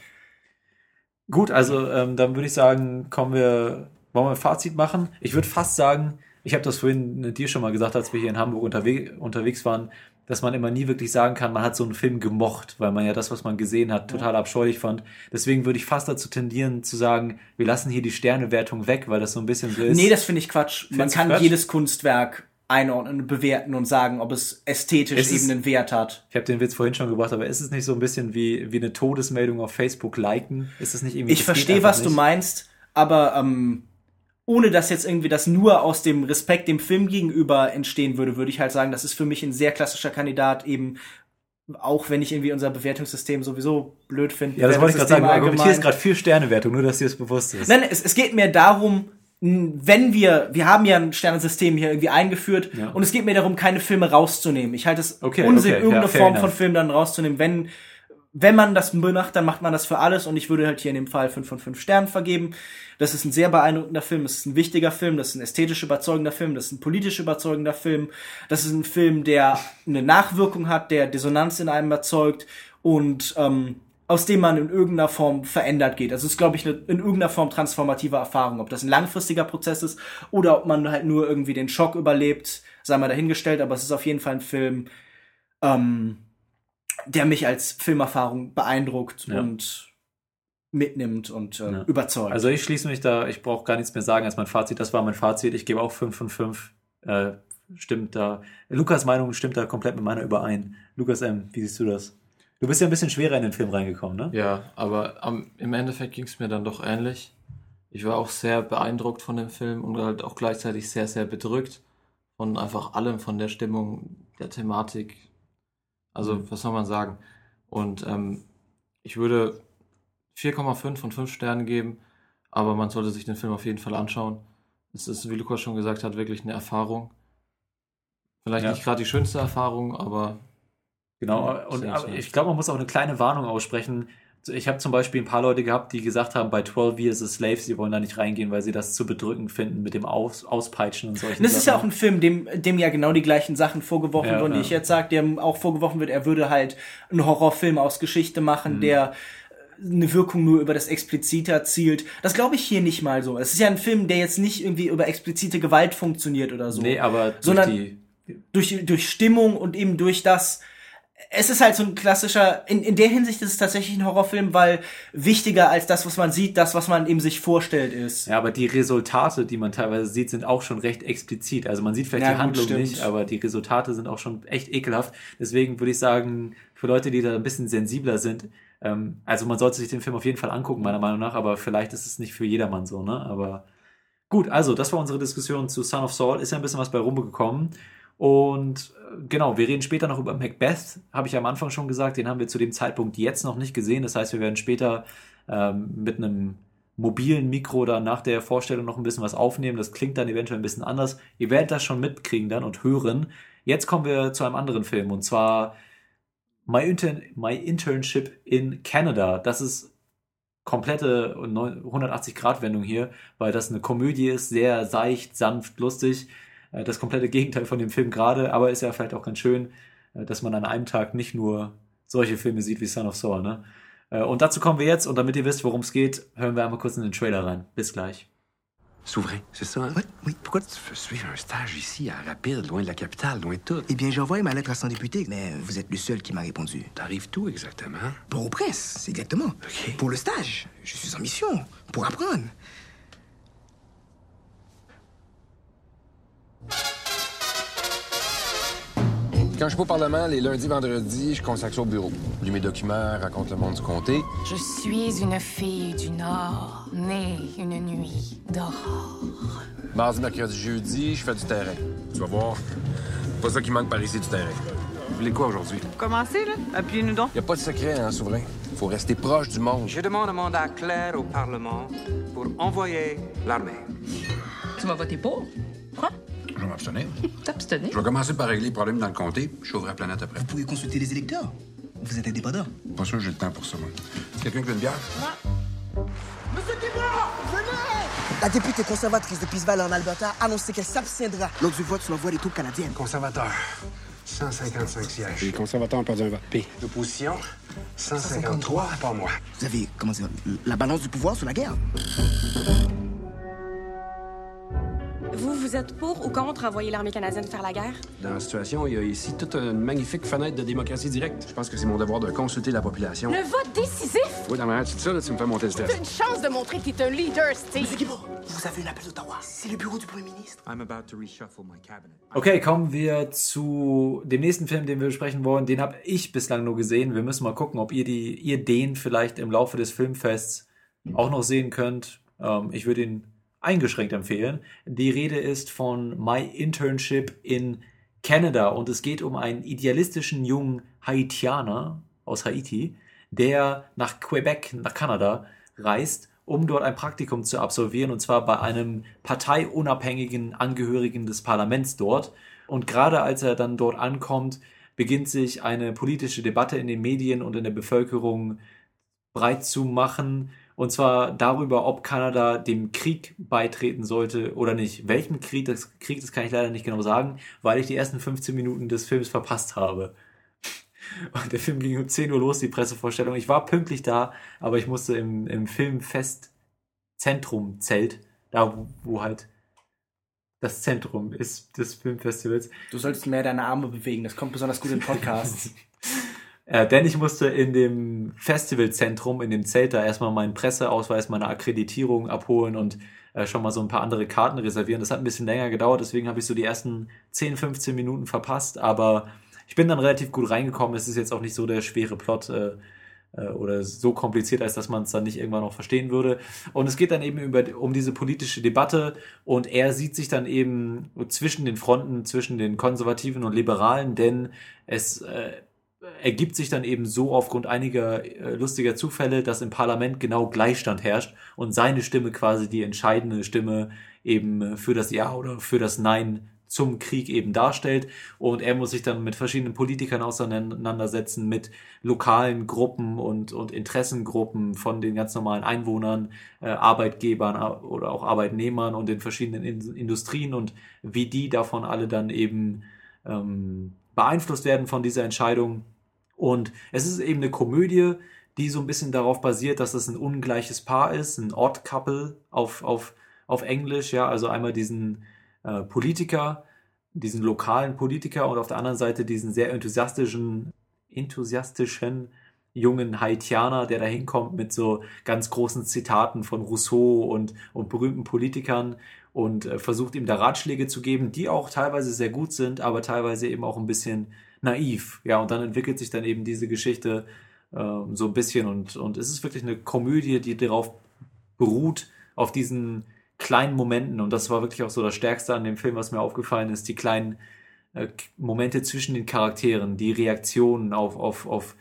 Gut, also ähm, dann würde ich sagen, kommen wir, wollen wir ein Fazit machen? Ich würde fast sagen, ich habe das vorhin dir schon mal gesagt, als wir hier in Hamburg unterwe unterwegs waren, dass man immer nie wirklich sagen kann, man hat so einen Film gemocht, weil man ja das, was man gesehen hat, total abscheulich fand. Deswegen würde ich fast dazu tendieren zu sagen, wir lassen hier die Sternewertung weg, weil das so ein bisschen so ist. nee, das finde ich Quatsch. Man Findest du kann Quatsch? jedes Kunstwerk einordnen, bewerten und sagen, ob es ästhetisch Es ist- eben einen Wert hat. ich habe den Witz vorhin schon gebracht, aber ist es nicht so ein bisschen wie, wie eine Todesmeldung auf Facebook liken? Ist es nicht irgendwie Ich verstehe, was du nicht? meinst, aber ähm, ohne dass jetzt irgendwie das nur aus dem Respekt dem Film gegenüber entstehen würde, würde ich halt sagen, das ist für mich ein sehr klassischer Kandidat eben, auch wenn ich irgendwie unser Bewertungssystem sowieso blöd finde. Ja, das wollte ich gerade sagen. Du argumentierst gerade für Sternewertung, nur dass dir das bewusst ist. Nein, es, es geht mir darum, wenn wir, wir haben ja ein Sternensystem hier irgendwie eingeführt Ja. und es geht mir darum, keine Filme rauszunehmen. Ich halte es Okay, Unsinn, okay, ja, irgendeine fair Form von enough. Film dann rauszunehmen. Wenn, wenn man das macht, dann macht man das für alles und ich würde halt hier in dem Fall 5 von 5 Sternen vergeben. Das ist ein sehr beeindruckender Film, das ist ein wichtiger Film, das ist ein ästhetisch überzeugender Film, das ist ein politisch überzeugender Film, das ist ein Film, der eine Nachwirkung hat, der Dissonanz in einem erzeugt und ähm, aus dem man in irgendeiner Form verändert geht. Also es ist, glaube ich, eine, in irgendeiner Form transformative Erfahrung. Ob das ein langfristiger Prozess ist oder ob man halt nur irgendwie den Schock überlebt, sei mal dahingestellt, aber es ist auf jeden Fall ein Film, ähm, der mich als Filmerfahrung beeindruckt Ja. und mitnimmt und äh, Ja. überzeugt. Also ich schließe mich da, ich brauche gar nichts mehr sagen als mein Fazit. Das war mein Fazit. Ich gebe auch 5 von 5. Äh, stimmt da. Lukas Meinung stimmt da komplett mit meiner überein. Lukas M., wie siehst du das? Du bist ja ein bisschen schwerer in den Film reingekommen, ne? Ja, aber am, im Endeffekt ging es mir dann doch ähnlich. Ich war auch sehr beeindruckt von dem Film und halt auch gleichzeitig sehr, sehr bedrückt von einfach allem, von der Stimmung, der Thematik. Also, Mhm. was soll man sagen? Und ähm, ich würde 4,5 von 5 Sternen geben, aber man sollte sich den Film auf jeden Fall anschauen. Es ist, wie Lukas schon gesagt hat, wirklich eine Erfahrung. Vielleicht Ja. nicht gerade die schönste Erfahrung, aber Genau. Und ich glaube, man muss auch eine kleine Warnung aussprechen. Ich habe zum Beispiel ein paar Leute gehabt, die gesagt haben, bei 12 Years a Slave, sie wollen da nicht reingehen, weil sie das zu bedrückend finden mit dem Aus Auspeitschen und solchen das ist ja auch Sachen. ein Film, dem, dem ja genau die gleichen Sachen vorgeworfen Ja, wurden, die ja. ich jetzt sage, dem auch vorgeworfen wird, er würde halt einen Horrorfilm aus Geschichte machen, Mhm. der eine Wirkung nur über das Explizite erzielt. Das glaube ich hier nicht mal so. Es ist ja ein Film, der jetzt nicht irgendwie über explizite Gewalt funktioniert oder so. Nee, aber durch Sondern- die, durch, durch Stimmung und eben durch das. Es ist halt so ein klassischer, in, in der Hinsicht ist es tatsächlich ein Horrorfilm, weil wichtiger als das, was man sieht, das, was man eben sich vorstellt, ist. Ja, aber die Resultate, die man teilweise sieht, sind auch schon recht explizit. Also man sieht vielleicht Ja, die gut, Handlung stimmt. nicht, aber die Resultate sind auch schon echt ekelhaft. Deswegen würde ich sagen, für Leute, die da ein bisschen sensibler sind, ähm, also man sollte sich den Film auf jeden Fall angucken, meiner Meinung nach, aber vielleicht ist es nicht für jedermann so, ne? Aber gut, also das war unsere Diskussion zu Son of Saul. Ist ja ein bisschen was bei rumgekommen. Und äh, genau, wir reden später noch über Macbeth, habe ich am Anfang schon gesagt. Den haben wir zu dem Zeitpunkt jetzt noch nicht gesehen. Das heißt, wir werden später ähm, mit einem mobilen Mikro dann nach der Vorstellung noch ein bisschen was aufnehmen. Das klingt dann eventuell ein bisschen anders. Ihr werdet das schon mitkriegen dann und hören. Jetzt kommen wir zu einem anderen Film und zwar My, Intern My Internship in Canada. Das ist komplette 180-Grad-Wendung hier, weil das eine Komödie ist, sehr seicht, sanft, lustig. Äh, Das komplette Gegenteil von dem Film gerade, aber ist ja vielleicht auch ganz schön, äh, dass man an einem Tag nicht nur solche Filme sieht wie Son of Saul, ne? Äh, Und dazu kommen wir jetzt und damit ihr wisst, worum es geht, hören wir einmal kurz in den Trailer rein. Bis gleich. Souverain, c'est ça, hein? Oui, oui. Pourquoi tu veux suivre un stage ici, à Rapide, loin de la capitale, loin de tout? Eh bien, j'ai envoyé ma lettre à son député, mais vous êtes le seul qui m'a répondu. T'arrives tout exactement? Pour au presse, exactement. Ok. Pour le stage, je suis en mission, pour apprendre. Quand je suis pas au Parlement, les lundis, vendredis, je consacre ça au bureau. Je lis mes documents, raconte le monde du comté. Je suis une fille du Nord, née une nuit d'aurore. Mardi, mercredi, jeudi, je fais du terrain. Tu vas voir, pas ça qui manque par ici, du terrain. Vous voulez quoi aujourd'hui? Commencez, là. Appuyez-nous donc. Y a pas de secret, hein, souverain? Faut rester proche du monde. Je demande un mandat clair au Parlement pour envoyer l'armée. Tu vas voter pour? Quoi? Je vais m'abstenir. T'abstenir? Je vais commencer par régler les problèmes dans le comté, puis je sauverai la planète après. Vous pouvez consulter les électeurs. Vous êtes indépendant. Pas sûr que j'ai le temps pour ça, moi. Quelqu'un qui veut une bière? Monsieur Dibord, venez La députée conservatrice de Pisval en Alberta a annoncé qu'elle s'abstiendra lors du vote sur l'envoi des troupes canadiennes. Conservateur, 155 sièges. Les conservateurs ont perdu un vote. P. L'opposition, 153, pas moi. Vous avez, comment dire, la balance du pouvoir sur la guerre? Vous, vous êtes pour ou contre envoyer l'armée canadienne faire la guerre? Dans la situation, il y a ici toute une magnifique fenêtre de démocratie directe. Je pense que c'est mon devoir de consulter la population. Le vote décisif! Oui, dans ma c'est ça, là, tu me fais monter le stress. T'as une chance de montrer que t'es un leader, Steve! Monsieur Guibault, vous avez un appel d'Ottawa. C'est le bureau du Premier ministre. I'm about to reshuffle my cabinet. Okay, kommen wir zu dem nächsten Film, den wir besprechen wollen. Den habe ich bislang nur gesehen. Wir müssen mal gucken, ob ihr, die, ihr den vielleicht im Laufe des Filmfests auch noch sehen könnt. Ähm, ich würde ihn eingeschränkt empfehlen. Die Rede ist von My Internship in Canada und es geht um einen idealistischen jungen Haitianer aus Haiti, der nach Quebec, nach Kanada reist, um dort ein Praktikum zu absolvieren und zwar bei einem parteiunabhängigen Angehörigen des Parlaments dort. Und gerade als er dann dort ankommt, beginnt sich eine politische Debatte in den Medien und in der Bevölkerung breit zu machen, und zwar darüber, ob Kanada dem Krieg beitreten sollte oder nicht. Welchem Krieg das, Krieg, das kann ich leider nicht genau sagen, weil ich die ersten 15 Minuten des Films verpasst habe. Und der Film ging um 10 Uhr los, die Pressevorstellung. Ich war pünktlich da, aber ich musste im, im Filmfestzentrum-Zelt, da wo, wo halt das Zentrum ist des Filmfestivals. Du solltest mehr deine Arme bewegen, das kommt besonders gut in Podcasts. Äh, denn ich musste in dem Festivalzentrum, in dem Zelt, da erstmal meinen Presseausweis, meine Akkreditierung abholen und äh, schon mal so ein paar andere Karten reservieren. Das hat ein bisschen länger gedauert, deswegen habe ich so die ersten 10, 15 Minuten verpasst, aber ich bin dann relativ gut reingekommen. Es ist jetzt auch nicht so der schwere Plot äh, äh oder so kompliziert, als dass man es dann nicht irgendwann noch verstehen würde. Und es geht dann eben über, um diese politische Debatte und er sieht sich dann eben zwischen den Fronten, zwischen den Konservativen und Liberalen, denn es äh, ergibt sich dann eben so aufgrund einiger äh, lustiger Zufälle, dass im Parlament genau Gleichstand herrscht und seine Stimme quasi die entscheidende Stimme eben für das Ja oder für das Nein zum Krieg eben darstellt. Und er muss sich dann mit verschiedenen Politikern auseinandersetzen, mit lokalen Gruppen und, und Interessengruppen von den ganz normalen Einwohnern, äh, Arbeitgebern äh, oder auch Arbeitnehmern und den verschiedenen In Industrien und wie die davon alle dann eben ähm, beeinflusst werden von dieser Entscheidung. Und es ist eben eine Komödie, die so ein bisschen darauf basiert, dass es ein ungleiches Paar ist, ein Odd Couple auf, auf, auf Englisch, ja, also einmal diesen äh, Politiker, diesen lokalen Politiker und auf der anderen Seite diesen sehr enthusiastischen, enthusiastischen jungen Haitianer, der da hinkommt mit so ganz großen Zitaten von Rousseau und, und berühmten Politikern und äh, versucht ihm da Ratschläge zu geben, die auch teilweise sehr gut sind, aber teilweise eben auch ein bisschen naiv. Ja, und dann entwickelt sich dann eben diese Geschichte äh, so ein bisschen und, und es ist wirklich eine Komödie, die darauf beruht, auf diesen kleinen Momenten. Und das war wirklich auch so das Stärkste an dem Film, was mir aufgefallen ist, die kleinen äh, Momente zwischen den Charakteren, die Reaktionen auf, auf, auf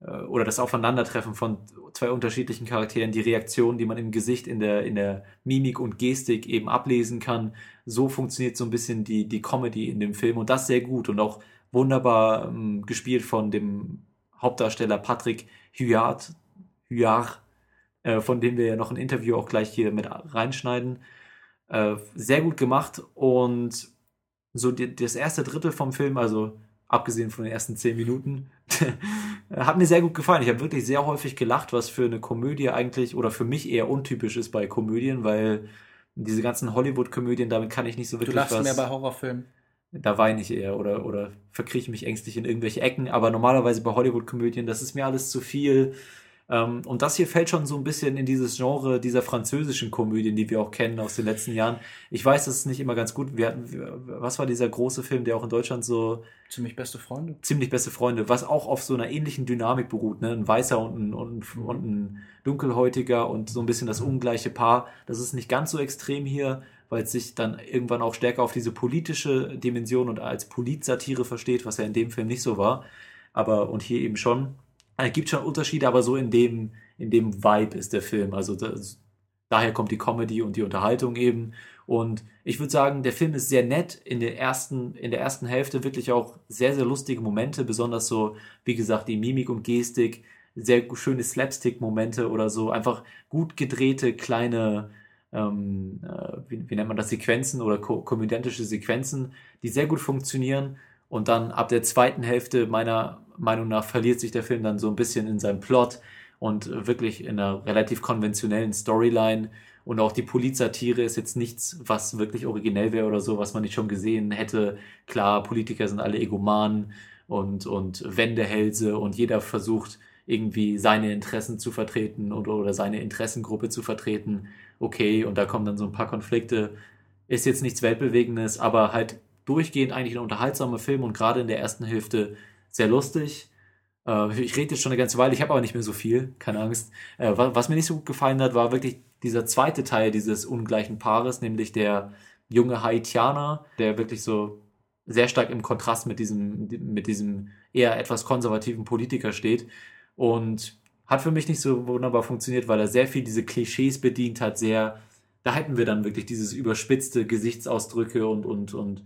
äh, oder das Aufeinandertreffen von zwei unterschiedlichen Charakteren, die Reaktionen, die man im Gesicht, in der, in der Mimik und Gestik eben ablesen kann. So funktioniert so ein bisschen die, die Comedy in dem Film und das sehr gut und auch wunderbar ähm, gespielt von dem Hauptdarsteller Patrick Huard, Huard äh, von dem wir ja noch ein Interview auch gleich hier mit reinschneiden. Äh, sehr gut gemacht und so die, das erste Drittel vom Film, also abgesehen von den ersten zehn Minuten, hat mir sehr gut gefallen. Ich habe wirklich sehr häufig gelacht, was für eine Komödie eigentlich oder für mich eher untypisch ist bei Komödien, weil diese ganzen Hollywood-Komödien, damit kann ich nicht so wirklich du lachst was. mehr bei Horrorfilmen. Da weine ich eher oder, oder verkrieche mich ängstlich in irgendwelche Ecken, aber normalerweise bei Hollywood-Komödien, das ist mir alles zu viel. Ähm, und das hier fällt schon so ein bisschen in dieses Genre dieser französischen Komödien, die wir auch kennen aus den letzten Jahren. Ich weiß, das ist nicht immer ganz gut. Wir hatten, was war dieser große Film, der auch in Deutschland so. Ziemlich beste Freunde. Ziemlich beste Freunde, was auch auf so einer ähnlichen Dynamik beruht, ne? Ein weißer und ein, und, Mhm. und ein dunkelhäutiger und so ein bisschen das ungleiche Paar. Das ist nicht ganz so extrem hier, weil es sich dann irgendwann auch stärker auf diese politische Dimension und als Politsatire versteht, was ja in dem Film nicht so war. Aber, und hier eben schon. Es gibt schon Unterschiede, aber so in dem, in dem Vibe ist der Film. Also das, daher kommt die Comedy und die Unterhaltung eben. Und ich würde sagen, der Film ist sehr nett. In der ersten, in der ersten Hälfte wirklich auch sehr, sehr lustige Momente, besonders so, wie gesagt, die Mimik und Gestik, sehr schöne Slapstick-Momente oder so, einfach gut gedrehte kleine ähm, äh, wie, wie nennt man das, Sequenzen oder ko komödiantische Sequenzen, die sehr gut funktionieren. Und dann ab der zweiten Hälfte meiner Meinung nach verliert sich der Film dann so ein bisschen in seinem Plot und wirklich in einer relativ konventionellen Storyline. Und auch die Polizsatire ist jetzt nichts, was wirklich originell wäre oder so, was man nicht schon gesehen hätte. Klar, Politiker sind alle Egomanen und, und Wendehälse und jeder versucht irgendwie seine Interessen zu vertreten oder, oder seine Interessengruppe zu vertreten. Okay, und da kommen dann so ein paar Konflikte. Ist jetzt nichts Weltbewegendes, aber halt durchgehend eigentlich ein unterhaltsamer Film und gerade in der ersten Hälfte sehr lustig. Äh, ich rede jetzt schon eine ganze Weile, ich habe aber nicht mehr so viel, keine Angst. Äh, was mir nicht so gut gefallen hat, war wirklich dieser zweite Teil dieses ungleichen Paares, nämlich der junge Haitianer, der wirklich so sehr stark im Kontrast mit diesem, mit diesem eher etwas konservativen Politiker steht. Und hat für mich nicht so wunderbar funktioniert, weil er sehr viel diese Klischees bedient hat, sehr, da hätten wir dann wirklich dieses überspitzte Gesichtsausdrücke und, und, und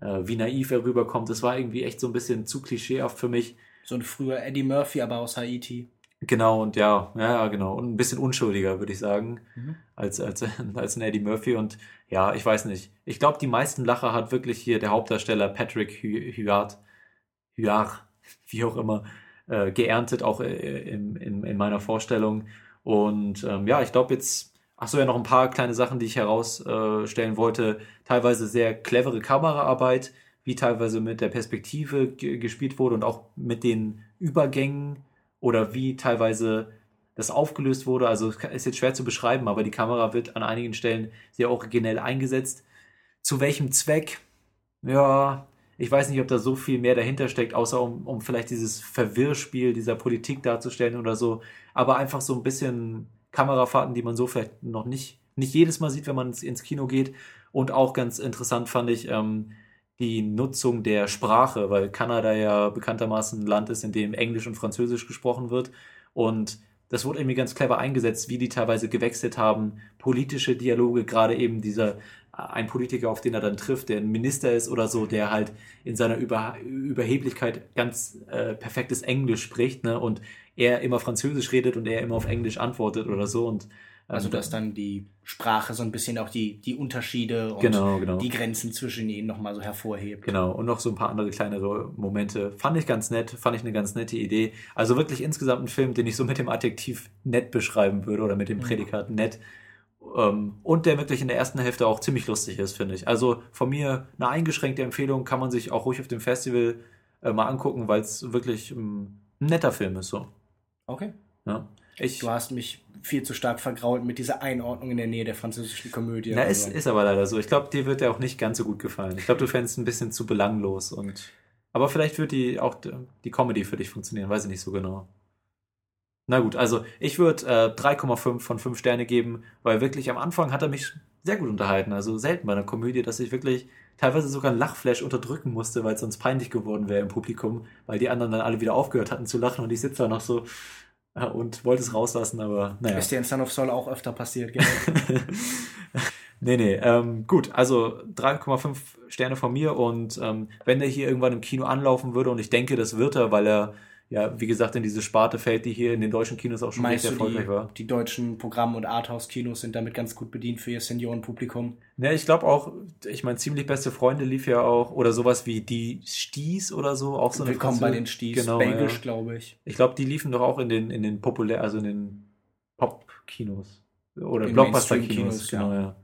äh, wie naiv er rüberkommt. Das war irgendwie echt so ein bisschen zu klischeehaft für mich. So ein früher Eddie Murphy, aber aus Haiti. Genau, und ja, ja, genau. Und ein bisschen unschuldiger, würde ich sagen, mhm. als, als, als ein Eddie Murphy. Und ja, ich weiß nicht. Ich glaube, die meisten Lacher hat wirklich hier der Hauptdarsteller Patrick Huard, Huard, wie auch immer, äh, geerntet, auch äh, in, in, in meiner Vorstellung. Und ähm, ja, ich glaube jetzt, ach so, ja, noch ein paar kleine Sachen, die ich herausstellen wollte. Teilweise sehr clevere Kameraarbeit, wie teilweise mit der Perspektive gespielt wurde und auch mit den Übergängen oder wie teilweise das aufgelöst wurde. Also ist jetzt schwer zu beschreiben, aber die Kamera wird an einigen Stellen sehr originell eingesetzt. Zu welchem Zweck? Ja, ich weiß nicht, ob da so viel mehr dahinter steckt, außer um, um vielleicht dieses Verwirrspiel dieser Politik darzustellen oder so. Aber einfach so ein bisschen Kamerafahrten, die man so vielleicht noch nicht, nicht jedes Mal sieht, wenn man ins Kino geht. Und auch ganz interessant fand ich ähm, die Nutzung der Sprache, weil Kanada ja bekanntermaßen ein Land ist, in dem Englisch und Französisch gesprochen wird. Und das wurde irgendwie ganz clever eingesetzt, wie die teilweise gewechselt haben. Politische Dialoge, gerade eben dieser ein Politiker, auf den er dann trifft, der ein Minister ist oder so, der halt in seiner Über Überheblichkeit ganz äh, perfektes Englisch spricht, ne? Und er immer Französisch redet und er immer auf Englisch antwortet oder so. Und also dass dann die Sprache so ein bisschen auch die, die Unterschiede und genau, genau. die Grenzen zwischen ihnen nochmal so hervorhebt. Genau, und noch so ein paar andere kleinere Momente. Fand ich ganz nett, fand ich eine ganz nette Idee. Also wirklich insgesamt ein Film, den ich so mit dem Adjektiv nett beschreiben würde oder mit dem mhm. Prädikat nett. Ähm, und der wirklich in der ersten Hälfte auch ziemlich lustig ist, finde ich. Also von mir eine eingeschränkte Empfehlung, kann man sich auch ruhig auf dem Festival äh, mal angucken, weil es wirklich ähm, ein netter Film ist. So. Okay. Ja. Ich, du hast mich viel zu stark vergrault mit dieser Einordnung in der Nähe der französischen Komödie. Na, ist, ist aber leider so. Ich glaube, dir wird der auch nicht ganz so gut gefallen. Ich glaube, du fändest ein bisschen zu belanglos und aber vielleicht wird die auch die Comedy für dich funktionieren, weiß ich nicht so genau. Na gut, also ich würde äh, 3,5 von 5 Sterne geben, weil wirklich am Anfang hat er mich sehr gut unterhalten. Also selten bei einer Komödie, dass ich wirklich teilweise sogar ein Lachflash unterdrücken musste, weil es sonst peinlich geworden wäre im Publikum, weil die anderen dann alle wieder aufgehört hatten zu lachen und ich sitze da noch so äh, und wollte es rauslassen, aber naja. Ist dir in Son of Soul auch öfter passiert, gell? nee, nee, ähm, gut, also 3,5 Sterne von mir und ähm, wenn der hier irgendwann im Kino anlaufen würde und ich denke, das wird er, weil er ja, wie gesagt, in diese Sparte fällt, die hier in den deutschen Kinos auch schon Meinst recht erfolgreich die, war. Die deutschen Programm- und Arthouse-Kinos sind damit ganz gut bedient für ihr Seniorenpublikum. Ja, ich glaube auch, ich meine, ziemlich beste Freunde lief ja auch, oder sowas wie die Sties oder so, auch so eine Willkommen bei den Sties, genau, Belgisch, ja. glaube ich. Ich glaube, die liefen doch auch in den, in den populär, also in den Pop-Kinos. Oder Blockbuster-Kinos, genau, ja. ja.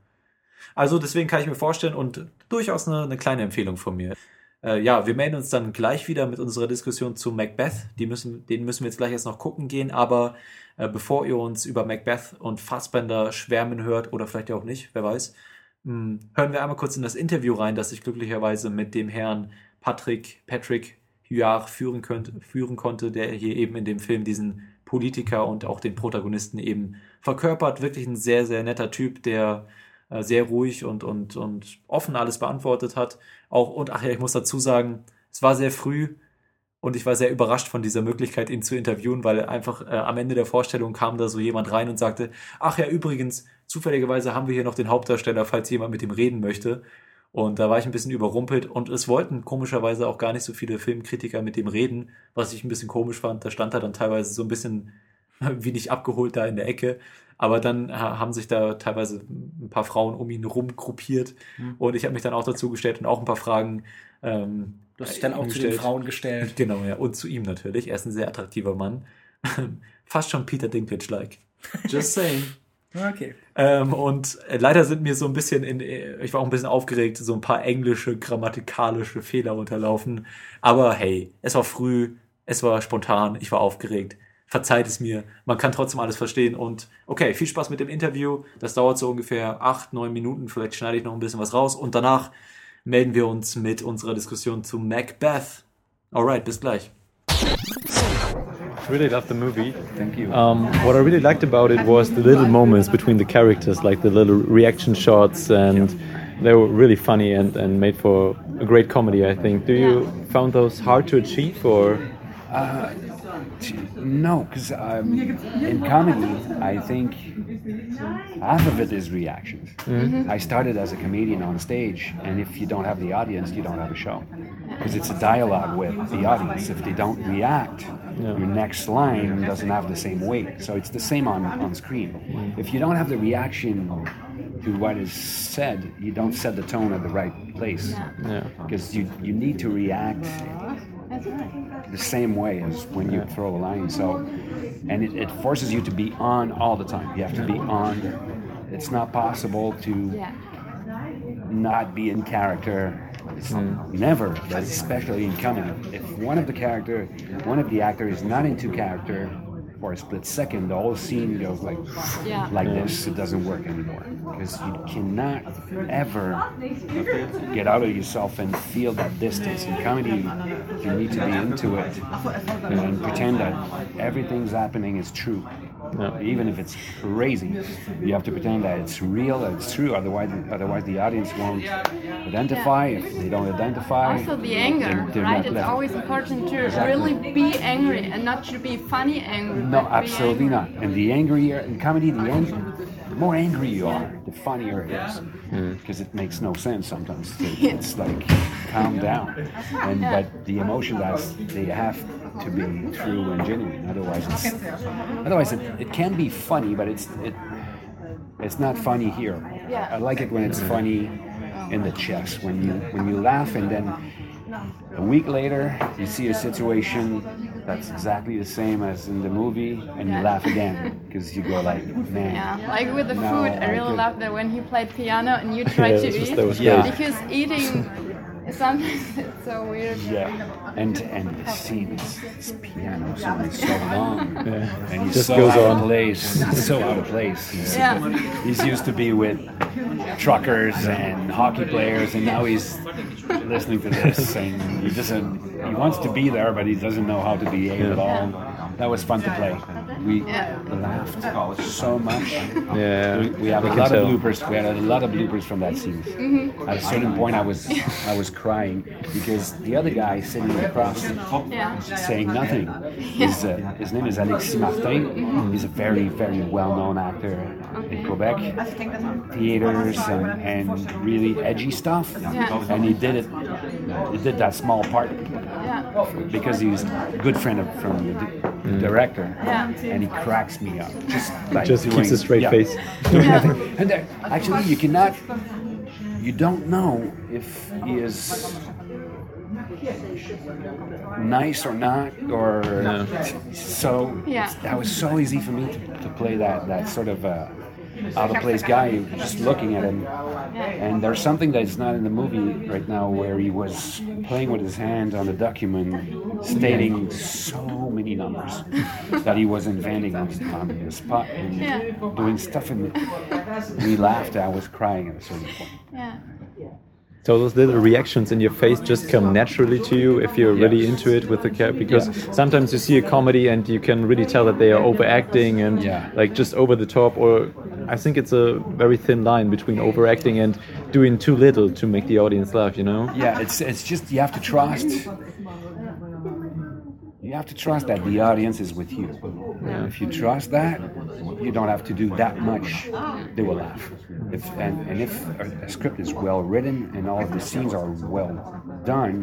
Also deswegen kann ich mir vorstellen und durchaus eine, eine kleine Empfehlung von mir. Äh, ja, wir melden uns dann gleich wieder mit unserer Diskussion zu Macbeth. Die müssen, den müssen wir jetzt gleich erst noch gucken gehen, aber äh, bevor ihr uns über Macbeth und Fassbender schwärmen hört, oder vielleicht auch nicht, wer weiß, mh, hm, hören wir einmal kurz in das Interview rein, das ich glücklicherweise mit dem Herrn Patrick, Patrick Huard führen, könnt, führen konnte, der hier eben in dem Film diesen Politiker und auch den Protagonisten eben verkörpert. Wirklich ein sehr, sehr netter Typ, der äh, sehr ruhig und, und, und offen alles beantwortet hat. Auch, und ach ja, ich muss dazu sagen, es war sehr früh und ich war sehr überrascht von dieser Möglichkeit, ihn zu interviewen, weil einfach äh, am Ende der Vorstellung kam da so jemand rein und sagte, ach ja, übrigens, zufälligerweise haben wir hier noch den Hauptdarsteller, falls jemand mit ihm reden möchte. Und da war ich ein bisschen überrumpelt und es wollten komischerweise auch gar nicht so viele Filmkritiker mit dem reden, was ich ein bisschen komisch fand. Da stand er dann teilweise so ein bisschen wie nicht abgeholt da in der Ecke. Aber dann ha- haben sich da teilweise ein paar Frauen um ihn rumgruppiert Mhm. und ich habe mich dann auch dazu gestellt und auch ein paar Fragen. Ähm, Du hast dich dann auch zu den Frauen gestellt. Genau, ja. Und zu ihm natürlich. Er ist ein sehr attraktiver Mann. Fast schon Peter Dinklage-like. Just saying. Okay. Ähm, und äh, leider sind mir so ein bisschen in, äh, ich war auch ein bisschen aufgeregt, so ein paar englische, grammatikalische Fehler unterlaufen. Aber hey, es war früh, es war spontan, ich war aufgeregt. Verzeiht es mir, man kann trotzdem alles verstehen und okay, viel Spaß mit dem Interview. Das dauert so ungefähr acht, neun Minuten, vielleicht schneide ich noch ein bisschen was raus und danach melden wir uns mit unserer Diskussion zu Macbeth. Alright, bis gleich. really loved the movie. Thank you. Um, what I really liked about it was the little moments between the characters, like the little reaction shots, and they were really funny and, and made for a great comedy. I think. Do you found those hard to achieve, or? Uh, no, because um, in comedy, I think half of it is reactions. Mhm. I started as a comedian on stage, and if you don't have the audience, you don't have a show. Because it's a dialogue with the audience. If they don't react, Yeah. your next line doesn't have the same weight. So it's the same on, on screen. If you don't have the reaction to what is said, you don't set the tone at the right place. Yeah. Because you, you need to react the same way as when you throw a line. So, and it, it forces you to be on all the time. You have to be on. It's not possible to not be in character. It's hmm. never, but especially in comedy. If one of the character, one of the actor is not into character for a split second, the whole scene goes like Yeah. like this. It doesn't work anymore because you cannot ever get out of yourself and feel that distance. In comedy, you need to be into it and pretend that everything's happening is true. Even if it's crazy, you have to pretend that it's real, that it's true. Otherwise, otherwise the audience won't identify. If they don't identify, Also the anger, they're- they're right? not It's left. always important to Exactly. really be angry and not to be funny angry. No, absolutely angry. not. And the angrier in comedy, the, ang- the more angry you are, the funnier it is, hmm. because it makes no sense sometimes. It's like calm down, and Yeah. but the emotion that's they have to be true and genuine. Otherwise, it's otherwise it, it can be funny, but it's it it's not funny here. Yeah. I like it when it's funny in the chest when you when you laugh and then a week later you see a situation that's exactly the same as in the movie and you Yeah. laugh again because you go like man Yeah, like with the food, I I really could- love that when he played piano and you tried Yeah, to this was- eat. that was good. Because eating sometimes it's so weird. yeah and and the scene is, this piano song is so long Yeah. and he's Just so goes out on. of place so out of place he's, Yeah. he's used to be with truckers and hockey players and now he's listening to this and he doesn't he wants to be there but he doesn't know how to behave at all that was fun to play. We laughed so much. Yeah, we, we have I a can lot tell. of bloopers. We had a lot of bloopers from that scene. Mhm. at a certain point i was i was crying because the other guy sitting across Yeah. saying nothing. His, uh, his name is alexis martin. He's a very very well-known actor in quebec. Theaters and, and really edgy stuff. Yeah. and he did it he did that small part Yeah. because he's a good friend of from the di- director Yeah. and he cracks me up. Just like Just keeps a straight yeah, face. doing and there, actually you cannot you don't know if he is nice or not or so Yeah. that was so easy for me to, to play that that sort of uh, out of place guy just looking at him and there's something that's not in the movie right now where he was playing with his hand on the document stating so many numbers that he was inventing on, the spot and Yeah. doing stuff and we laughed I was crying at a certain point Yeah. So those little reactions in your face just come naturally to you if you're really into it with the character. Because Yeah. sometimes you see a comedy and you can really tell that they are overacting and Yeah. like just over the top. Or I think it's a very thin line between overacting and doing too little to make the audience laugh. You know? Yeah, it's it's just you have to trust. You have to trust that the audience is with you. And if you trust that, you don't have to do that much. They will laugh. If, and, and if a, script is well written and all of the scenes are well done,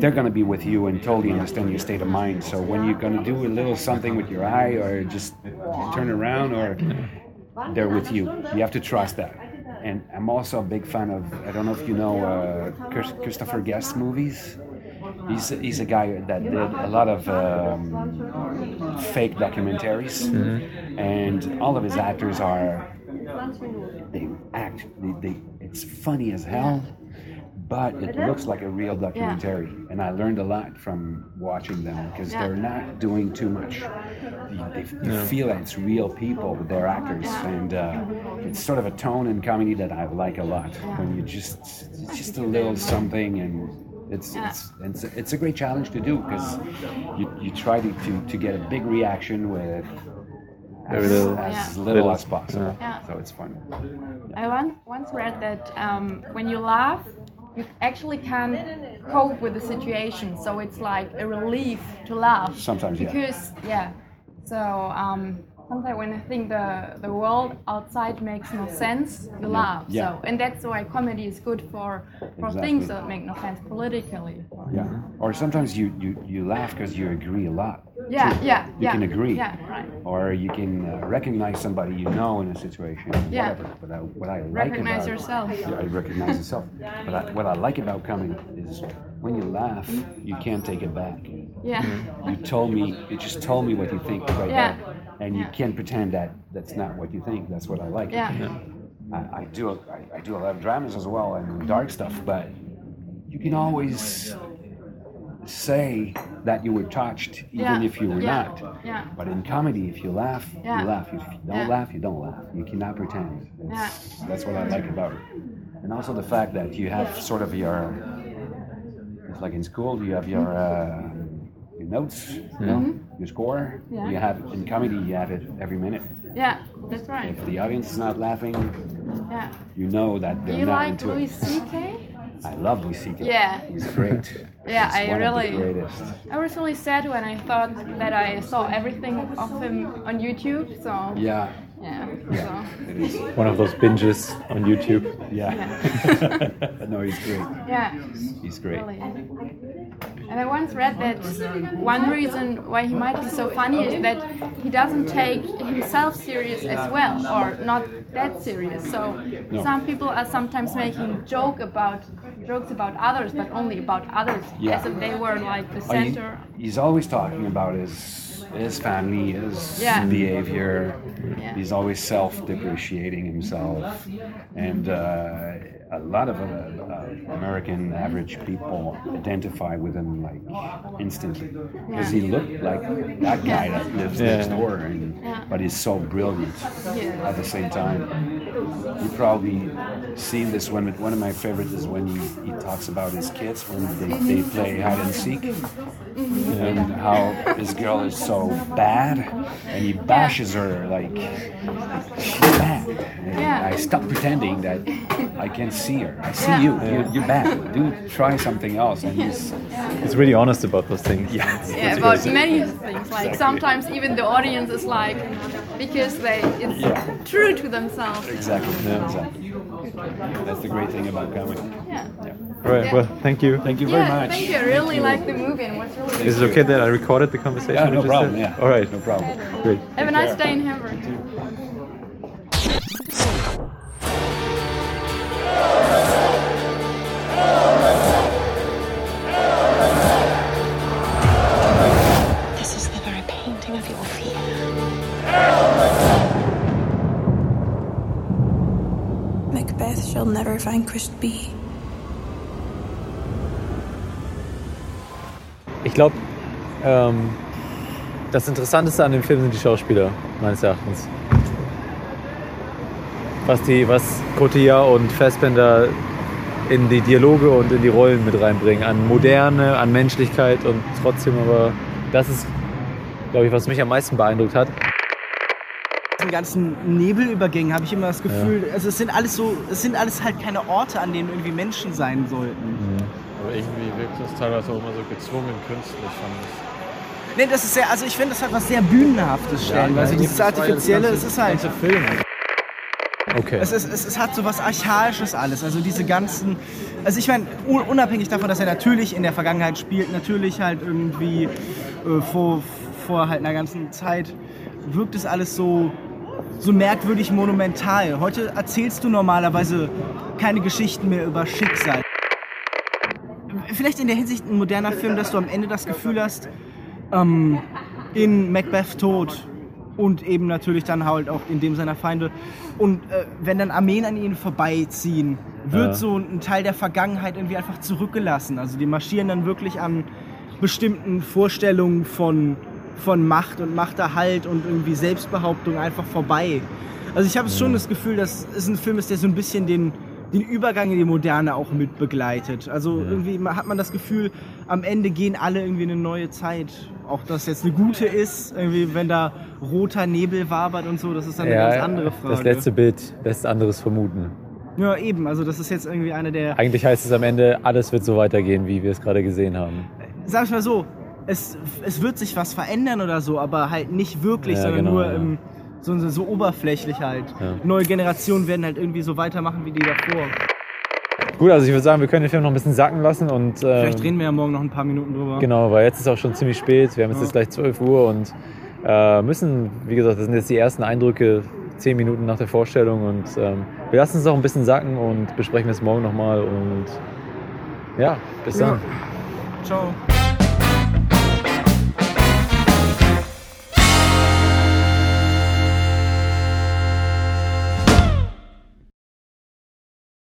they're going to be with you and totally understand your state of mind. So when you're going to do a little something with your eye or just turn around or they're with you. You have to trust that. And I'm also a big fan of, I don't know if you know uh, Christopher Guest movies. He's, he's a guy that did a lot of um, fake documentaries, and all of his actors are they act. They, they, it's funny as hell, but it looks like a real documentary. And I learned a lot from watching them because Yeah. they're not doing too much. They, they, you Yeah. feel that it's real people, they're actors, and uh, it's sort of a tone in comedy that I like a lot. When you just it's just a little something and. It's, it's, it's, it's a great challenge to do because you, you try to, to, to get a big reaction with Very as, little. as Yeah. little Little. as possible. Yeah. So it's fun. I once, once read that um, when you laugh, you actually can cope with the situation. So it's like a relief to laugh. Sometimes, yeah. Because, yeah. So um, sometimes when I think the, the world outside makes no sense, you laugh. Yeah. So And that's why comedy is good for, for Exactly. things that make no sense politically. Yeah. Or sometimes you, you, you laugh because you agree a lot. Yeah, too. yeah, You yeah. can agree. Yeah, right. Or you can uh, recognize somebody you know in a situation. Yeah. Whatever. But I, what I like Recognize about, yourself. Yeah, I recognize yourself. But I, what I like about comedy is when you laugh, you can't take it back. Yeah. You told me, you just told me what you think right Yeah. there. And you can't pretend that that's not what you think. That's what I like. Yeah. I, I do a, I, I do a lot of dramas as well and dark stuff, but you can always say that you were touched even Yeah, if you were yeah, not. yeah. But in comedy, if you laugh, you laugh. If you don't laugh, you don't laugh. You cannot pretend. Yeah. It's, That's what I like about it. And also the fact that you have sort of your, it's like in school, you have your uh, your notes, you know, Mhm. Your score. Yeah. You have in comedy, you have it every minute. Yeah, that's right. If the audience is not laughing, Yeah. you know that they're you not like into Louis it. C.K.? I love Louis C.K. Yeah. He's great. Yeah, He's I one really. Of the greatest. I was really sad when I thought that I saw everything of him on YouTube. So Yeah. yeah. Yeah. It is. One of those binges on YouTube. Yeah. no, he's great. Yeah. He's great. Really. And I once read that one reason why he might be so funny is that he doesn't take himself serious as well, or not that serious. So No. some people are sometimes making joke about jokes about others, but only about others, Yeah. as if they were like the Oh, he- center. he's always talking about his his family, his Yeah. behavior. Yeah. He's always self-depreciating himself, and uh, a lot of uh, uh, American average people identify with him like instantly because he looked like that guy that lives Yeah. next door, and, Yeah. but he's so brilliant Yeah. at the same time. You probably seen this one. One of my favorites is when he, he talks about his kids when they, they play hide and seek and how this girl is so bad and he bashes her like she's bad and Yeah. I stop pretending that I can see her I see Yeah. you you're, you're bad do try something else and he's He's really honest about those things. yeah, Yeah, about great. many things. Like Exactly. sometimes even the audience is like, because they it's Yeah. true to themselves. exactly exactly that's the great thing about comedy Yeah. All right. Well, thank you. thank you Yeah, very much thank you. I really like the movie and was really. Is it okay that I recorded the conversation? Yeah, no problem, had? yeah. All right. no problem Great. Have a nice day in Hamburg. Vanquished be. Ich glaube, ähm, das Interessanteste an dem Film sind die Schauspieler, meines Erachtens. Was, die, was Cotillard und Fassbender in die Dialoge und in die Rollen mit reinbringen. An Moderne, an Menschlichkeit und trotzdem aber, das ist, glaube ich, was mich am meisten beeindruckt hat. Diesen ganzen Nebelübergängen habe ich immer das Gefühl, also es sind alles so, es sind alles halt keine Orte, an denen irgendwie Menschen sein sollten. Aber irgendwie wirkt das teilweise auch immer so gezwungen künstlich, fand ich. Nee, das ist sehr, also ich finde, das hat was sehr Bühnenhaftes stellen. Ja, also ja, dieses das war ja das Artifizielle, ganze- es ist halt. ganze Film. Okay. Es, ist, es, es hat so was Archaisches alles. Also diese ganzen. Also ich meine, un- unabhängig davon, dass er natürlich in der Vergangenheit spielt, natürlich halt irgendwie äh, vor, vor halt einer ganzen Zeit, wirkt es alles so, so merkwürdig monumental. Heute erzählst du normalerweise keine Geschichten mehr über Schicksal. Vielleicht in der Hinsicht ein moderner Film, dass du am Ende das Gefühl hast, ähm, in Macbeth tot und eben natürlich dann halt auch in dem seiner Feinde. Und äh, wenn dann Armeen an ihnen vorbeiziehen, wird Ja. so ein Teil der Vergangenheit irgendwie einfach zurückgelassen. Also die marschieren dann wirklich an bestimmten Vorstellungen von, von Macht und Machterhalt und irgendwie Selbstbehauptung einfach vorbei. Also ich habe schon das Gefühl, dass es ein Film ist, der so ein bisschen den, den Übergang in die Moderne auch mit begleitet. Also irgendwie hat man das Gefühl, am Ende gehen alle irgendwie in eine neue Zeit. Auch dass jetzt eine gute ist, irgendwie wenn da roter Nebel wabert und so, das ist dann eine ganz andere Frage. das letzte Bild lässt anderes vermuten. Ja, eben, also das ist jetzt irgendwie eine der. Eigentlich heißt es am Ende, alles wird so weitergehen, wie wir es gerade gesehen haben. Sag ich mal so, es, es wird sich was verändern oder so, aber halt nicht wirklich, Ja, sondern genau, nur ja. im, so, so, so oberflächlich halt. Ja. Neue Generationen werden halt irgendwie so weitermachen wie die davor. Gut, also ich würde sagen, wir können den Film noch ein bisschen sacken lassen und. Ähm, Vielleicht reden wir ja morgen noch ein paar Minuten drüber. Genau, weil jetzt ist auch schon ziemlich spät. Wir haben jetzt, jetzt gleich 12 Uhr und äh, müssen, wie gesagt, das sind jetzt die ersten Eindrücke, 10 Minuten nach der Vorstellung und ähm, wir lassen es auch ein bisschen sacken und besprechen es morgen nochmal und ja, bis dann. Ciao.